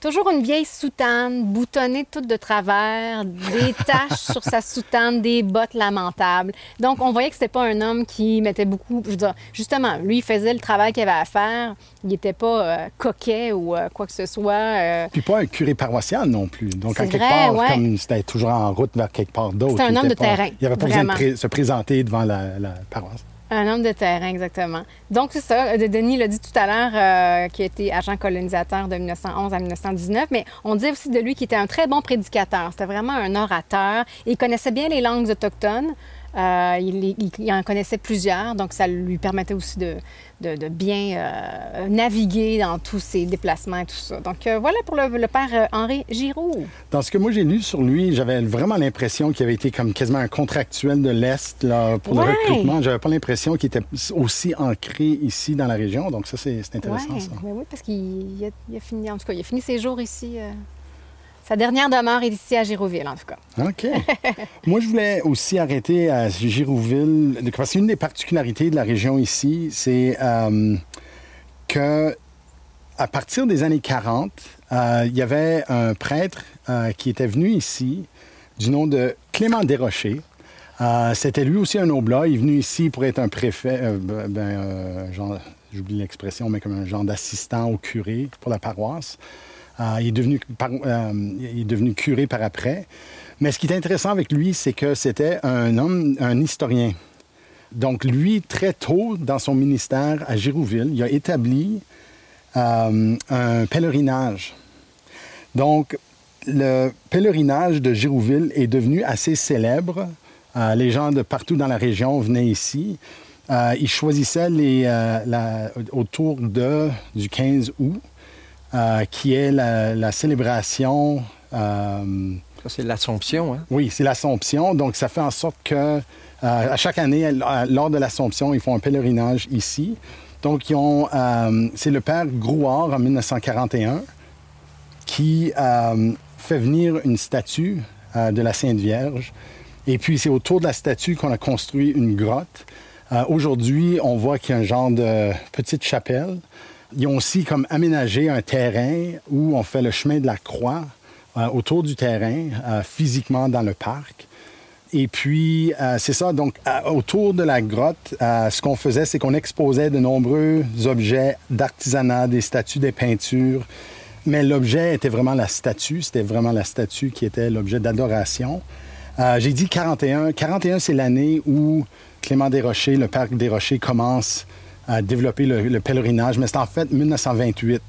Toujours une vieille soutane, boutonnée toute de travers, des [LAUGHS] taches sur sa soutane, des bottes lamentables. Donc, on voyait que c'était pas un homme qui mettait beaucoup. Je veux dire, justement, lui, il faisait le travail qu'il avait à faire. Il n'était pas euh, coquet ou euh, quoi que ce soit. euh, Puis pas un curé paroissial non plus. Donc, en quelque vrai, part, ouais. comme c'était toujours en route vers quelque part d'autre. C'était un homme de pas- terrain, Il n'avait pas besoin de pré- se présenter devant la, la paroisse. Un homme de terrain, exactement. Donc, c'est ça. De- Denis l'a dit tout à l'heure, euh, qui a été agent colonisateur de 1911 à 1919, mais on dit aussi de lui qu'il était un très bon prédicateur. C'était vraiment un orateur. Il connaissait bien les langues autochtones. Euh, il, il- il en connaissait plusieurs, donc ça lui permettait aussi de, de- de bien euh, naviguer dans tous ses déplacements et tout ça. Donc, euh, voilà pour le, le père Henri Giroux. Dans ce que moi j'ai lu sur lui, j'avais vraiment l'impression qu'il avait été comme quasiment un contractuel de l'Est là, pour Ouais. le recrutement. J'avais pas l'impression qu'il était aussi ancré ici dans la région. Donc ça, c'est c'est intéressant. Ouais, ça. mais oui, parce qu'il il a, il a fini, en tout cas, il a fini ses jours ici. Sa dernière demeure est ici à Girouville, en tout cas. OK. [LAUGHS] Moi, je voulais aussi arrêter à Girouville, parce qu'une des particularités de la région ici, c'est euh, que à partir des années 40, euh, il y avait un prêtre euh, qui était venu ici du nom de Clément Desrochers. Euh, C'était lui aussi un oblat. Il est venu ici pour être un préfet, ben, ben, j'oublie l'expression, mais comme un genre d'assistant au curé pour la paroisse. Euh, il, est devenu, par- euh, il est devenu curé par après. Mais ce qui est intéressant avec lui, c'est que c'était un homme, un historien. Donc, lui, très tôt dans son ministère à Girouville, il a établi euh, un pèlerinage. Donc, le pèlerinage de Girouville est devenu assez célèbre. Les gens de partout dans la région venaient ici. Ils choisissaient les, autour de, du 15 août, euh, qui est la, la célébration. euh, Ça, c'est l'Assomption, hein? oui, c'est l'Assomption. Donc, ça fait en sorte que euh, à chaque année, lors de l'Assomption, ils font un pèlerinage ici. Donc, ils ont, c'est le père Grouard en 1941 qui fait venir une statue de la Sainte Vierge. Et puis, c'est autour de la statue qu'on a construit une grotte. Euh, Aujourd'hui, on voit qu'il y a un genre de petite chapelle. Ils ont aussi comme aménagé un terrain où on fait le chemin de la croix euh, autour du terrain, euh, physiquement dans le parc. Et puis, euh, c'est ça. Donc, autour de la grotte, ce qu'on faisait, c'est qu'on exposait de nombreux objets d'artisanat, des statues, des peintures. Mais l'objet était vraiment la statue. C'était vraiment la statue qui était l'objet d'adoration. J'ai dit 41. 41, c'est l'année où Clément Desrochers, le père Desrochers, commence à développer le, le pèlerinage. Mais c'est en fait 1928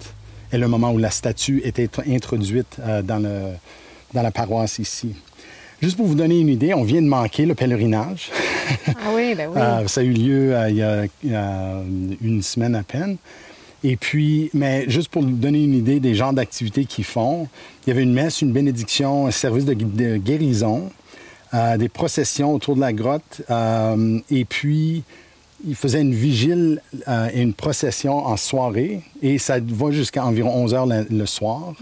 est le moment où la statue était introduite euh, dans, le, dans la paroisse ici. Juste pour vous donner une idée, on vient de manquer le pèlerinage. Ah oui, ben oui. [LAUGHS] Euh, ça a eu lieu euh, il y a une semaine à peine. Et puis, mais juste pour vous donner une idée des genres d'activités qu'ils font, il y avait une messe, une bénédiction, un service de, de guérison, des processions autour de la grotte, et puis ils faisaient une vigile euh, et une procession en soirée, et ça va jusqu'à environ 11 heures le, le soir.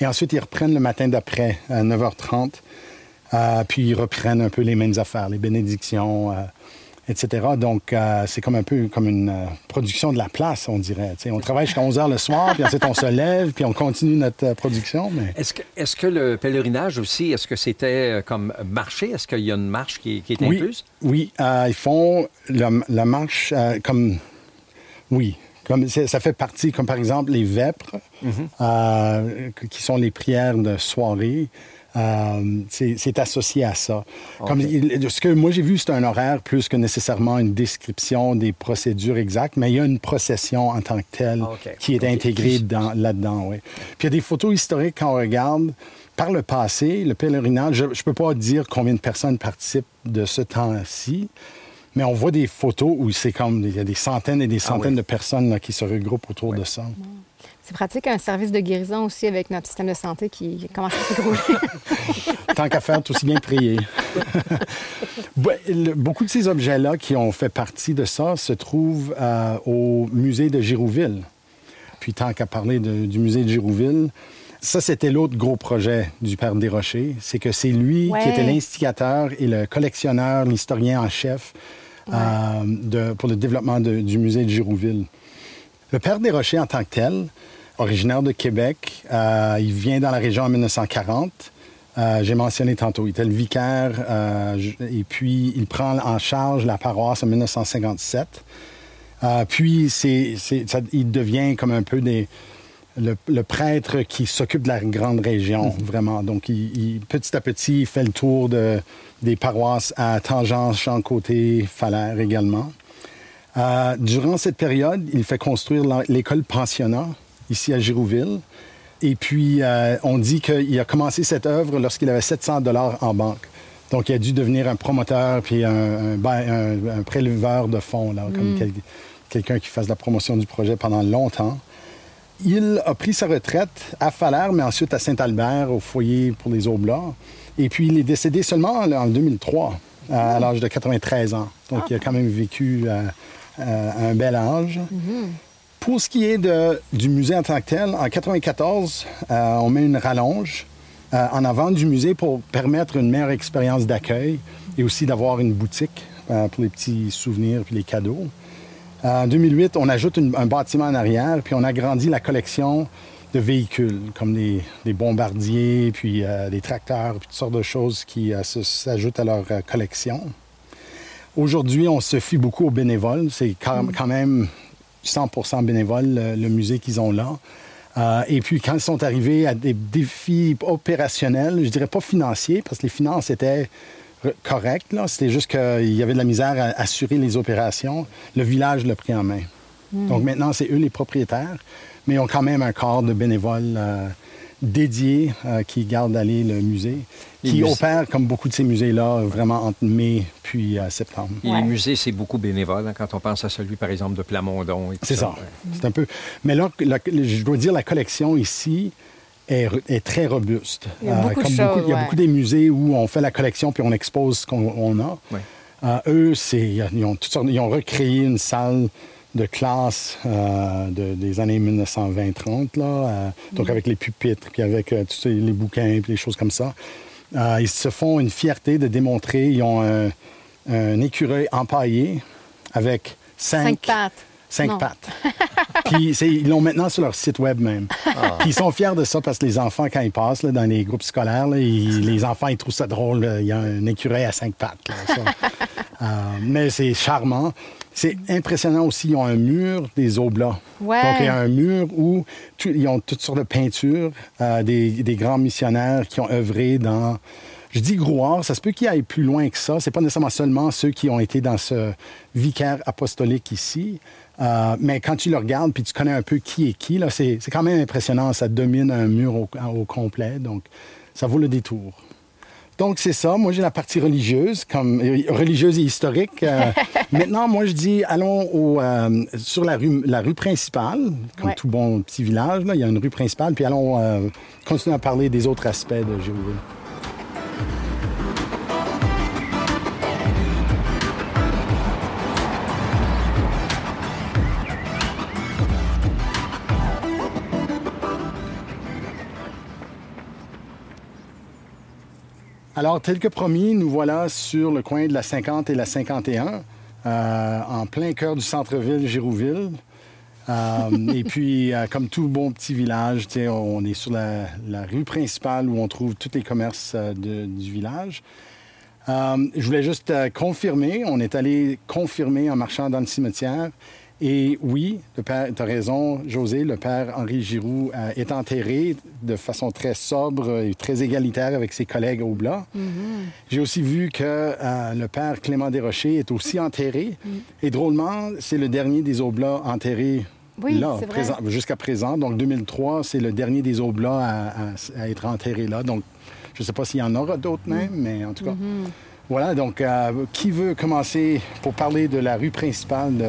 Et ensuite, ils reprennent le matin d'après, à 9h30. Euh, puis ils reprennent un peu les mêmes affaires, les bénédictions, euh, etc. Donc, euh, c'est comme un peu comme une euh, production de la place, on dirait. On travaille jusqu'à 11 heures le soir, puis ensuite on se lève, puis on continue notre euh, production. Mais... Est-ce que, est-ce que le pèlerinage aussi, est-ce que c'était comme marché? Est-ce qu'il y a une marche qui, qui est Oui, incluse? oui ils font le- la marche comme... Oui, comme ça fait partie, comme par exemple les vêpres, euh, qui sont les prières de soirée. Euh, c'est associé à ça. Comme il- ce que moi j'ai vu, c'est un horaire plus que nécessairement une description des procédures exactes, mais il y a une procession en tant que telle Ah, qui est intégrée dans- là-dedans. Oui. Puis il y a des photos historiques quand on regarde. Par le passé, le pèlerinage, je ne peux pas dire combien de personnes participent de ce temps-ci, mais on voit des photos où c'est comme il y a des centaines et des centaines oui. de personnes là, qui se regroupent autour de ça. C'est pratique un service de guérison aussi avec notre système de santé qui commence à s'écrouler. [LAUGHS] Tant qu'à faire, tout aussi bien prier. [LAUGHS] Beaucoup de ces objets-là qui ont fait partie de ça se trouvent euh, au musée de Girouville. Puis tant qu'à parler de- du musée de Girouville, ça, c'était l'autre gros projet du Père Desrochers. C'est que c'est lui Ouais. qui était l'instigateur et le collectionneur, l'historien en chef euh, de- pour le développement de- du musée de Girouville. Le Père Desrochers, en tant que tel, originaire de Québec, euh, il vient dans la région en 1940. Euh, J'ai mentionné tantôt, il était le vicaire euh, et puis il prend en charge la paroisse en 1957. Euh, puis c'est, il devient comme un peu des, le, le prêtre qui s'occupe de la grande région, vraiment. Donc, il, il- petit à petit, il fait le tour de, des paroisses à Tangence, Champ-Côté, Falaire également. Euh, durant cette période, il fait construire l'école pensionnat ici à Girouville. Et puis, euh, on dit qu'il a commencé cette œuvre lorsqu'il avait 700 dollars en banque. Donc, il a dû devenir un promoteur puis un, un, ba- un- un préleveur de fonds, là, comme quel- quelqu'un qui fasse la promotion du projet pendant longtemps. Il a pris sa retraite à Falaire, mais ensuite à Saint-Albert, au foyer pour les Oblats. Et puis, il est décédé seulement en, en 2003, à, à l'âge de 93 ans. Donc, il a quand même vécu euh, euh, un bel âge. Pour ce qui est de- du musée en tant que tel, en 94, euh, on met une rallonge euh, en avant du musée pour permettre une meilleure expérience d'accueil et aussi d'avoir une boutique pour les petits souvenirs puis les cadeaux. En 2008, on ajoute une- un bâtiment en arrière, puis on agrandit la collection de véhicules, comme des, des bombardiers, puis des tracteurs, puis toutes sortes de choses qui s'ajoutent à leur collection. Aujourd'hui, on se fie beaucoup aux bénévoles. C'est quand, quand même 100 bénévoles, le, le musée qu'ils ont là. Euh, et puis, quand ils sont arrivés à des défis opérationnels, je dirais pas financiers, parce que les finances étaient re- correctes. C'était juste qu'il y avait de la misère à assurer les opérations. Le village l'a pris en main. Donc maintenant, c'est eux les propriétaires, mais ils ont quand même un corps de bénévoles euh, dédiés euh, qui gardent aller le musée, Les qui musées- opèrent comme beaucoup de ces musées-là vraiment entre mai puis euh, septembre. Et Ouais. les musées, c'est beaucoup bénévole. hein, quand on pense à celui, par exemple, de Plamondon. et tout C'est ça. ouais. C'est un peu. Mais là, la- je dois dire, la collection ici est, re- est très robuste. Il y a beaucoup de comme choses, il y a ouais. beaucoup des musées où on fait la collection puis on expose ce qu'on on a. Ouais. Euh, eux, c'est, ils, ont toutes sortes- ils ont recréé une salle de classe euh, de- des années 1920-30, là, euh, donc Mm. avec les pupitres, puis avec euh, tous ces- les bouquins, puis les choses comme ça. Euh, ils se font une fierté de démontrer, ils ont un, un écureuil empaillé avec cinq, Cinq pattes. Cinq Non. pattes. [LAUGHS] Puis ils l'ont maintenant sur leur site web même. Puis ils sont fiers de ça parce que les enfants, quand ils passent là, dans les groupes scolaires, là, ils- les enfants, ils trouvent ça drôle. là. Il y a un écureuil à cinq pattes. là, ça. Euh, mais c'est charmant. C'est impressionnant aussi, ils ont un mur des oblats. Ouais. Donc, il y a un mur où ils ont toutes sortes de peintures, euh, des, des grands missionnaires qui ont œuvré dans... Je dis Grouard, ça se peut qu'il aille plus loin que ça. C'est pas nécessairement seulement ceux qui ont été dans ce vicaire apostolique ici. Euh, mais quand tu le regardes puis tu connais un peu qui est qui, là, c'est, c'est quand même impressionnant. Ça domine un mur au, au complet. Donc, ça vaut le détour. Donc, c'est ça. Moi, j'ai la partie religieuse, comme euh, religieuse et historique. Euh, [LAUGHS] maintenant, moi, je dis, allons au, euh, sur la rue, la rue principale, comme Ouais. tout bon petit village. Là, il y a une rue principale, puis allons euh, continuer à parler des autres aspects de Géouville. Alors, tel que promis, nous voilà sur le coin de la 50 et la 51, euh, en plein cœur du centre-ville Girouville. Euh, et puis, euh, comme tout bon petit village, on est sur la, rue principale où on trouve tous les commerces du village. Je voulais juste confirmer, on est allé confirmer en marchant dans le cimetière, Et oui, tu as raison, José, le père Henri Giroux euh, est enterré de façon très sobre et très égalitaire avec ses collègues au Blanc. Mm-hmm. J'ai aussi vu que euh, le père Clément Desrochers est aussi enterré. Mm. Et drôlement, c'est le dernier des Oblats enterrés Oui, là, présent- jusqu'à présent. Donc 2003, c'est le dernier des Oblats à, à- à être enterré là. Donc je ne sais pas s'il y en aura d'autres Mm. même, mais en tout cas. Voilà, donc euh, qui veut commencer pour parler de la rue principale de...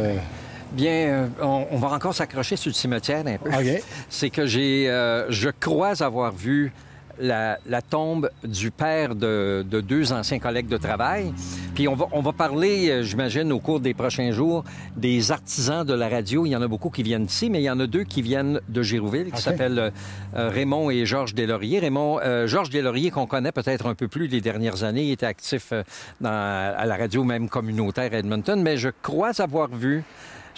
Bien, euh, on, on va encore s'accrocher sur le cimetière un peu. OK. [LAUGHS] C'est que j'ai, euh, je crois avoir vu la, la tombe du père de, de deux anciens collègues de travail. Puis on va, on va parler, euh, j'imagine, au cours des prochains jours, des artisans de la radio. Il y en a beaucoup qui viennent d'ici, mais il y en a deux qui viennent de Girouville, qui s'appellent euh, Raymond et Georges Deslauriers. Raymond, euh, Georges Deslauriers, qu'on connaît peut-être un peu plus les dernières années, il était actif dans, à la radio même communautaire à Edmonton, mais je crois avoir vu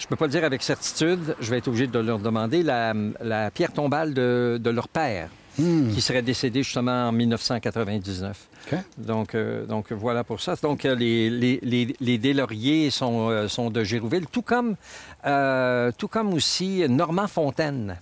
je peux pas le dire avec certitude, je vais être obligé de leur demander la, la pierre tombale de, de leur père, qui serait décédé justement en 1999. OK. Donc, euh, donc voilà pour ça. Donc euh, les, les, les, sont, euh, sont de Gérouville, tout comme, euh, tout comme aussi Normand Fontaine,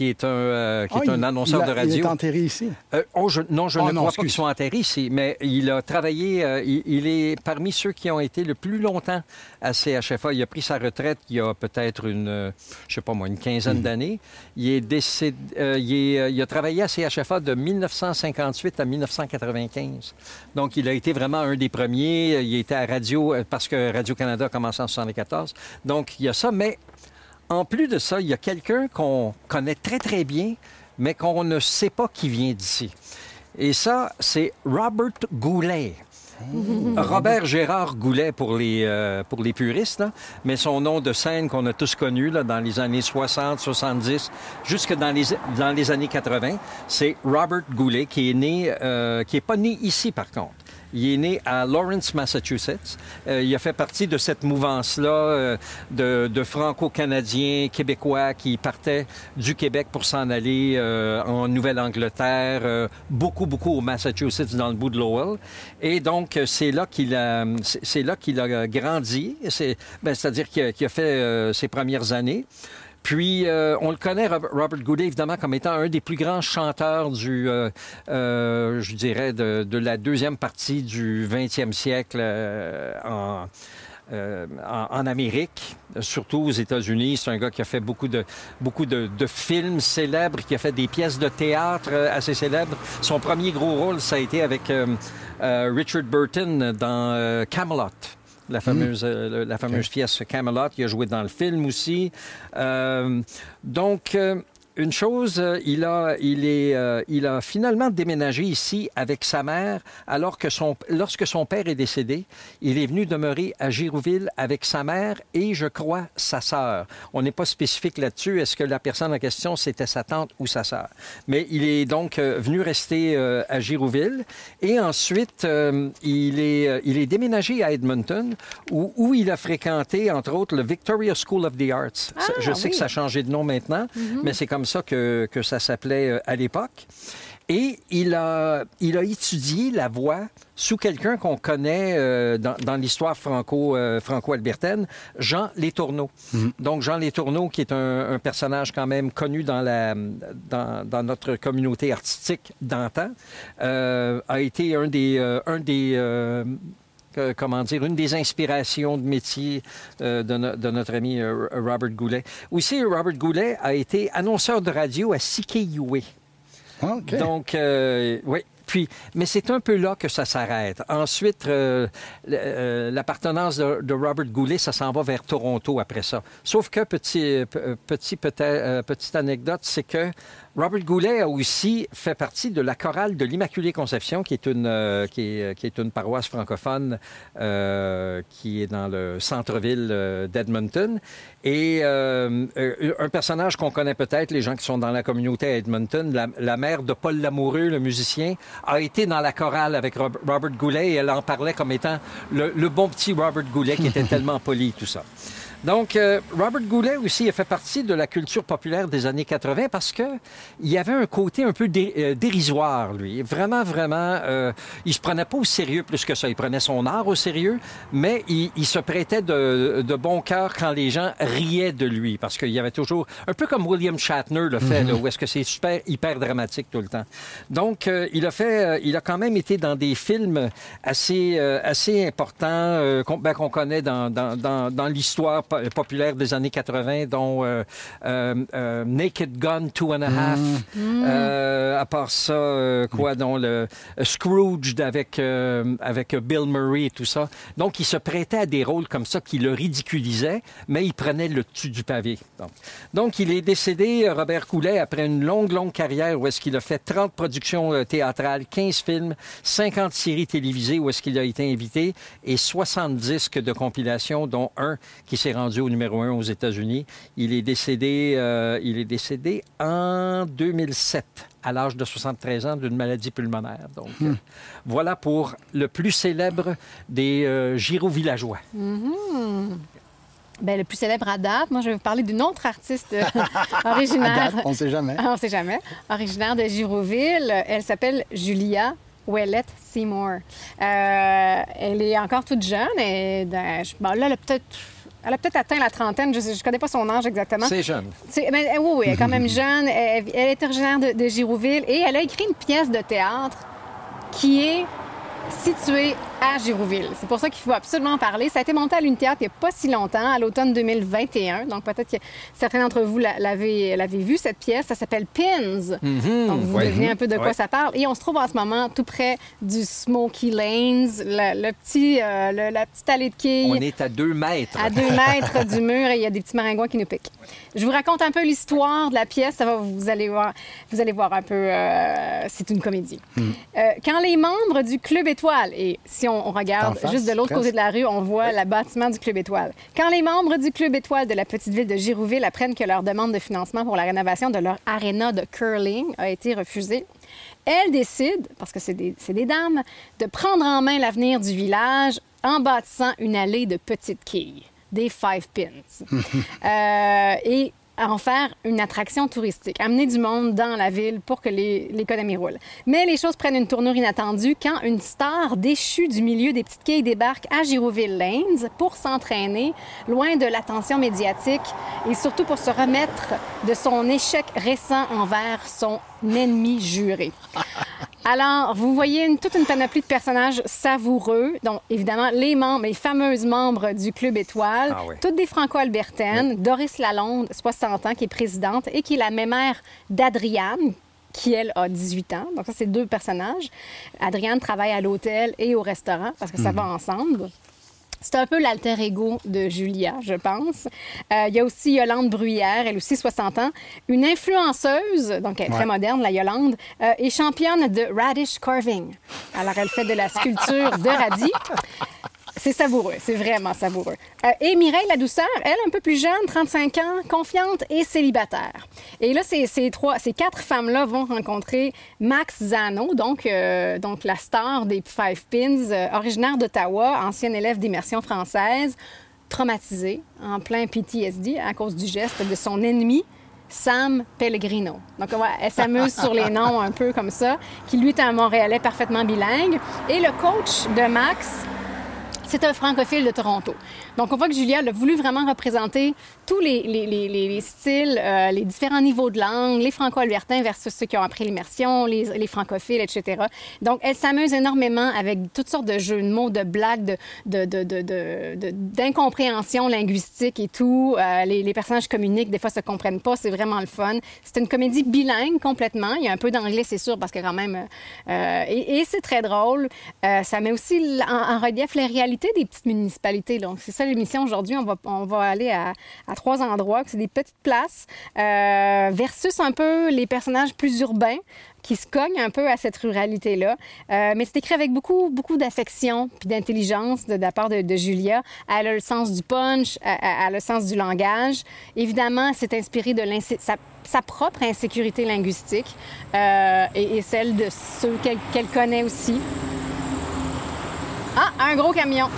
qui est un, euh, qui est Ah, un annonceur il a- de radio. Il est enterré ici. Euh, oh, je- non, je Oh, ne non, crois pas qu'ils excuse. sont enterrés ici, mais il a travaillé, euh, il, il est parmi ceux qui ont été le plus longtemps à CHFA. Il a pris sa retraite il y a peut-être une, je sais pas moi, une quinzaine Hmm. d'années. Il est décédé, il, est, il a travaillé à CHFA de 1958 à 1995. Donc, il a été vraiment un des premiers. Il était à radio, parce que Radio-Canada a commencé en 74. Donc, il y a ça, mais en plus de ça, il y a quelqu'un qu'on connaît très, très bien, mais qu'on ne sait pas qui vient d'ici. Et ça, c'est Robert Goulet. Robert Gérard Goulet pour les, euh, pour les puristes, là. mais son nom de scène qu'on a tous connu là, dans les années 60, 70, jusque dans les, dans les années 80, c'est Robert Goulet qui est né, euh, qui est pas né ici par contre. Il est né à Lawrence, Massachusetts. Euh, il a fait partie de cette mouvance-là euh, de, de franco-canadiens, québécois qui partaient du Québec pour s'en aller euh, en Nouvelle-Angleterre, euh, beaucoup, beaucoup au Massachusetts, dans le bout de Lowell. Et donc, euh, c'est là qu'il a, c'est là qu'il a grandi. C'est, ben, c'est-à-dire qu'il a, qu'il a fait euh, ses premières années. Puis, euh, on le connaît, Rob- Robert Goulet, évidemment, comme étant un des plus grands chanteurs du, euh, euh, je dirais, de, de la deuxième partie du 20e siècle euh, en, euh, en, Amérique, surtout aux États-Unis. C'est un gars qui a fait beaucoup de, beaucoup de, de films célèbres, qui a fait des pièces de théâtre euh, assez célèbres. Son premier gros rôle, ça a été avec euh, euh, Richard Burton dans Camelot. La fameuse, euh, la fameuse pièce Camelot, il a joué dans le film aussi. Euh, donc, euh, une chose, euh, il a, il, est, euh, il a finalement déménagé ici avec sa mère, alors que son, lorsque son père est décédé, il est venu demeurer à Girouville avec sa mère et, je crois, sa sœur. On n'est pas spécifique là-dessus. Est-ce que la personne en question, c'était sa tante ou sa sœur? Mais il est donc euh, venu rester euh, à Girouville et ensuite, il, est, il est déménagé à Edmonton où, où il a fréquenté, entre autres, le Victoria School of the Arts. Ça- je sais oui. que ça a changé de nom maintenant, mais c'est comme ça que, que ça s'appelait euh, à l'époque. Et il a, il a étudié la voix sous quelqu'un qu'on connaît euh, dans, dans l'histoire franco, euh, franco-albertaine, Jean Létourneau. Donc, Jean Létourneau, qui est un, un personnage quand même connu dans, la, dans, dans notre communauté artistique d'antan, euh, a été un des... un des euh, comment dire, une des inspirations de métier euh, de, no- de notre ami euh, Robert Goulet. Aussi, Robert Goulet a été annonceur de radio à CKUA. Ah, OK. Donc, euh, oui. Puis, mais c'est un peu là que ça s'arrête. Ensuite, euh, l'appartenance de, de Robert Goulet, ça s'en va vers Toronto après ça. Sauf que, petit, petite anecdote, c'est que Robert Goulet a aussi fait partie de la chorale de l'Immaculée Conception, qui est une, euh, qui est, qui est une paroisse francophone euh, qui est dans le centre-ville euh, d'Edmonton. Et euh, euh, un personnage qu'on connaît peut-être, les gens qui sont dans la communauté à Edmonton, la, la mère de Paul Lamoureux, le musicien, a été dans la chorale avec Rob- Robert Goulet et elle en parlait comme étant le, le bon petit Robert Goulet qui était [LAUGHS] tellement poli, tout ça. Donc, euh, Robert Goulet aussi a fait partie de la culture populaire des années 80 parce que il y avait un côté un peu dé- euh, dérisoire, lui. Vraiment, vraiment, euh, il se prenait pas au sérieux plus que ça. Il prenait son art au sérieux, mais il, il se prêtait de, de bon cœur quand les gens riaient de lui parce qu'il y avait toujours, un peu comme William Shatner le fait, là, où est-ce que c'est super, hyper dramatique tout le temps. Donc, euh, il a fait, euh, il a quand même été dans des films assez, euh, assez importants euh, qu'on ben, connaît dans, dans, dans, dans l'histoire po- populaire des années 80, dont euh, euh, euh, Naked Gun, Two and a Half. Euh, à part ça, euh, quoi, dont le Scrooge avec, euh, avec Bill Murray et tout ça. Donc, il se prêtait à des rôles comme ça qui le ridiculisaient, mais il prenait le dessus du pavé. Donc, donc, il est décédé, Robert Coulet, après une longue, longue carrière où est-ce qu'il a fait 30 productions théâtrales, 15 films, 50 séries télévisées où est-ce qu'il a été invité et 60 disques de compilation, dont un qui s'est rendu au numéro un aux États-Unis. Il est décédé, euh, il est décédé en 2007 à l'âge de 73 ans d'une maladie pulmonaire. Donc, euh, voilà pour le plus célèbre des euh, Giro-villageois. Ben, le plus célèbre à date, moi, je vais vous parler d'une autre artiste euh, [LAUGHS] À originaire. date, on ne sait jamais. Ah, on sait jamais. Originaire de Girouville. Elle s'appelle Julia Ouellette Seymour. Euh, elle est encore toute jeune. Et, je- bon, là, elle a peut-être. Elle a peut-être atteint la trentaine, je ne connais pas son âge exactement. C'est jeune. Mais, oui, oui, elle est quand même [LAUGHS] jeune. Elle, elle est originaire de, de Girouville et elle a écrit une pièce de théâtre qui est située à Girouville. C'est pour ça qu'il faut absolument en parler. Ça a été monté à l'Unithéâtre il n'y a pas si longtemps, à l'automne 2021. Donc peut-être que certains d'entre vous la- l'avez vu, cette pièce. Ça s'appelle Pins. Donc vous ouais. devinez un peu de quoi Ouais. ça parle. Et on se trouve en ce moment tout près du Smoky Lanes, le, le petit, euh, le- la petite allée de quilles On est à deux mètres. à deux mètres du [LAUGHS] mur et il y a des petits maringouins qui nous piquent. Je vous raconte un peu l'histoire de la pièce. Ça va, vous allez voir, vous allez voir un peu. euh, c'est une comédie. Euh, quand les membres du Club Étoile, et si on, on regarde face, juste de l'autre côté de la rue, on voit le bâtiment du Club Étoile. Quand les membres du Club Étoile de la petite ville de Girouville apprennent que leur demande de financement pour la rénovation de leur aréna de curling a été refusée, elles décident, parce que c'est des, c'est des dames, de prendre en main l'avenir du village en bâtissant une allée de petites quilles, des five pins. [LAUGHS] Euh, et en faire une attraction touristique, amener du monde dans la ville pour que l'économie roule. Mais les choses prennent une tournure inattendue quand une star déchue du milieu des petites quilles débarque à Girouville Lanes pour s'entraîner loin de l'attention médiatique et surtout pour se remettre de son échec récent envers son ennemi juré. [LAUGHS] Alors, vous voyez une- toute une panoplie de personnages savoureux, donc évidemment les membres, les fameuses membres du Club Étoile, Ah oui. toutes des franco-albertaines, Doris Lalonde, 60 ans, qui est présidente et qui est la mémère d'Adriane, qui, elle, a 18 ans. Donc ça, c'est deux personnages. Adriane travaille à l'hôtel et au restaurant, parce que ça va ensemble. C'est un peu l'alter ego de Julia, je pense. Euh, il y a aussi Yolande Bruyère, elle aussi 60 ans, une influenceuse, donc elle est très Ouais. moderne, la Yolande, euh, et championne de radish carving. Alors elle fait de la sculpture de radis. C'est savoureux, c'est vraiment savoureux. Euh, et Mireille La Douceur, elle, un peu plus jeune, 35 ans, confiante et célibataire. Et là, ces, ces trois, ces quatre femmes-là vont rencontrer Max Zano, donc, euh, donc la star des Five Pins, euh, originaire d'Ottawa, ancien élève d'immersion française, traumatisé, en plein PTSD à cause du geste de son ennemi. Sam Pellegrino. Donc, ouais, elle s'amuse sur les noms un peu comme ça, qui lui est un Montréalais parfaitement bilingue. Et le coach de Max, c'est un francophile de Toronto. Donc, on voit que Julia a voulu vraiment représenter tous les, les- les- les- les styles, euh, les différents niveaux de langue, les franco-albertains versus ceux qui ont appris l'immersion, les, les francophiles, etc. Donc, elle s'amuse énormément avec toutes sortes de jeux de mots, de blagues, de, de, de- d'incompréhension linguistique et tout. Euh, les, personnages communiquent, des fois se comprennent pas, c'est vraiment le fun. C'est une comédie bilingue complètement. Il y a un peu d'anglais, c'est sûr, parce que quand même... euh, et c'est très drôle. Ça met aussi en, en relief les réalités des petites municipalités. Donc, c'est ça l'émission aujourd'hui. On va, on va aller à, à trois endroits, c'est des petites places, euh, versus un peu les personnages plus urbains qui se cognent un peu à cette ruralité-là. Euh, mais c'est écrit avec beaucoup, beaucoup d'affection puis d'intelligence de, de la part de, de Julia. Elle a le sens du punch, elle, elle a le sens du langage. Évidemment, c'est inspiré de l'insé- sa, propre insécurité linguistique euh, et, celle de ceux qu'elle connaît aussi. Ah, un gros camion.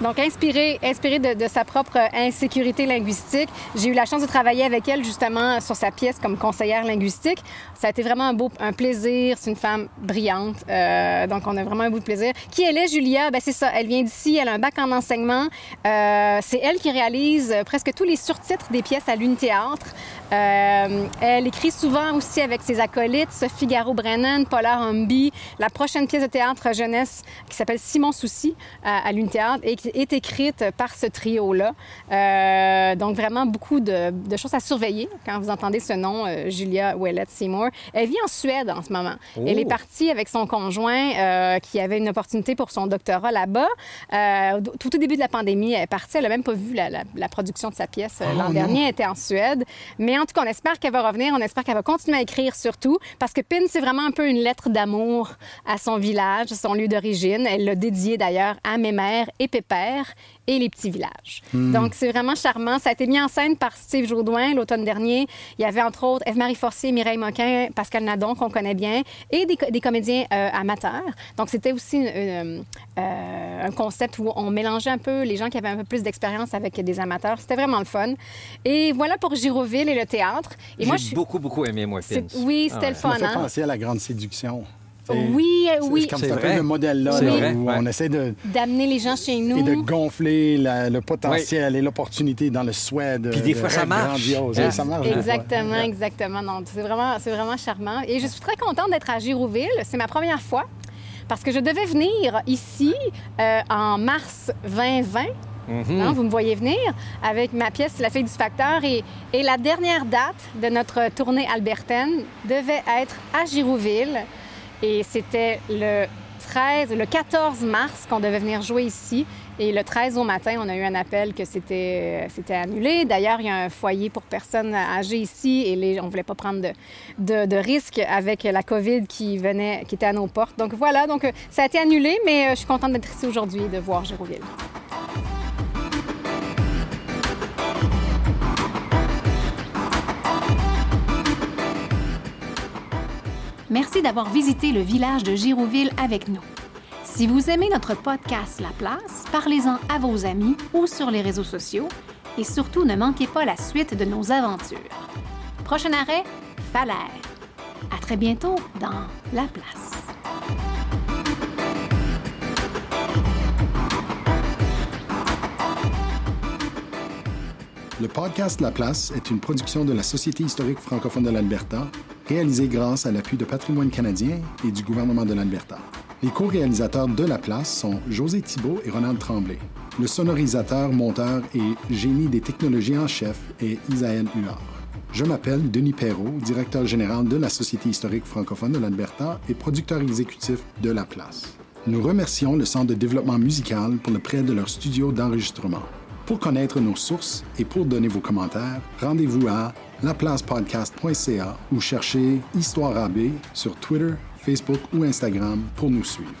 Donc, inspirée, inspirée de, sa propre insécurité linguistique, j'ai eu la chance de travailler avec elle justement sur sa pièce comme conseillère linguistique. Ça a été vraiment un beau, un plaisir. C'est une femme brillante, euh, donc on a vraiment un bout de plaisir. Qui elle est, Julia? Ben c'est ça. Elle vient d'ici. Elle a un bac en enseignement. Euh, c'est elle qui réalise presque tous les surtitres des pièces à l'Uni-Théâtre. Euh, elle écrit souvent aussi avec ses acolytes, Sophie Garou-Brennan, Paula Humby. La prochaine pièce de théâtre jeunesse qui s'appelle Simon Souci à, à l'Uni-Théâtre est, est écrite par ce trio-là. Euh, donc vraiment beaucoup de, de choses à surveiller quand vous entendez ce nom, euh, Julia Ouellette Seymour. Elle vit en Suède en ce moment. Elle est Oh. partie avec son conjoint euh, qui avait une opportunité pour son doctorat là-bas. Euh, tout au début de la pandémie, elle est partie. Elle n'a même pas vu la, la- la production de sa pièce euh, Oh, l'an dernier. Elle était en Suède. Mais en tout cas, on espère qu'elle va revenir. On espère qu'elle va continuer à écrire surtout parce que Pin, c'est vraiment un peu une lettre d'amour à son village, son lieu d'origine. Elle l'a dédié d'ailleurs à Mémère et Pépère et les petits villages. Donc, c'est vraiment charmant. Ça a été mis en scène par Steve Jourdouin l'automne dernier. Il y avait entre autres Eve-Marie Forcier, Mireille Moquin, Pascal Nadon, qu'on connaît bien, et des, co- des comédiens euh, amateurs. Donc, c'était aussi une- une, euh, un concept où on mélangeait un peu les gens qui avaient un peu plus d'expérience avec des amateurs. C'était vraiment le fun. Et voilà pour Giroville et le théâtre. Et moi, je J'ai suis... beaucoup, beaucoup aimé, moi, Pins. Oui, c'était Ah le Ça m'a fun, fait hein? penser à la grande séduction. Oui, euh, oui. C'est comme un le modèle là, C'est là, vrai, où ouais. on essaie de, D'amener les gens chez nous. et de gonfler la- le potentiel et l'opportunité dans le Suède. Puis des de fois, ça marche. grandiose. Hein? Ça marche. fois. Exactement, exactement. Non, c'est vraiment, c'est vraiment charmant. Et je suis très contente d'être à Girouville. C'est ma première fois parce que je devais venir ici euh, en mars 2020. Mhm. Hein, vous me voyez venir avec ma pièce La fille du facteur. Et, et la dernière date de notre tournée albertaine devait être à Girouville. Et c'était le 13, le 14 mars qu'on devait venir jouer ici. Et le 13 au matin, on a eu un appel que c'était c'était annulé. D'ailleurs, il y a un foyer pour personnes âgées ici et on voulait pas prendre de, risques avec la COVID qui venait, qui était à nos portes. Donc voilà, donc euh, ça a été annulé, mais euh, je suis contente d'être ici aujourd'hui et de voir Girouville. Merci d'avoir visité le village de Girouville avec nous. Si vous aimez notre podcast La Place, parlez-en à vos amis ou sur les réseaux sociaux et surtout ne manquez pas la suite de nos aventures. Prochain arrêt, Falaire. À très bientôt dans La Place. Le podcast La Place est une production de la Société historique francophone de l'Alberta, réalisée grâce à l'appui de Patrimoine canadien et du gouvernement de l'Alberta. Les co-réalisateurs de La Place sont José Thibault et Ronald Tremblay. Le sonorisateur, monteur et génie des technologies en chef est Isaël Huard. Je m'appelle Denis Perrault, directeur général de la Société historique francophone de l'Alberta et producteur exécutif de La Place. Nous remercions le Centre de développement musical pour le prêt de leur studio d'enregistrement. Pour connaître nos sources et pour donner vos commentaires, rendez-vous à laplacepodcast.ca ou cherchez Histoire AB sur Twitter, Facebook ou Instagram pour nous suivre.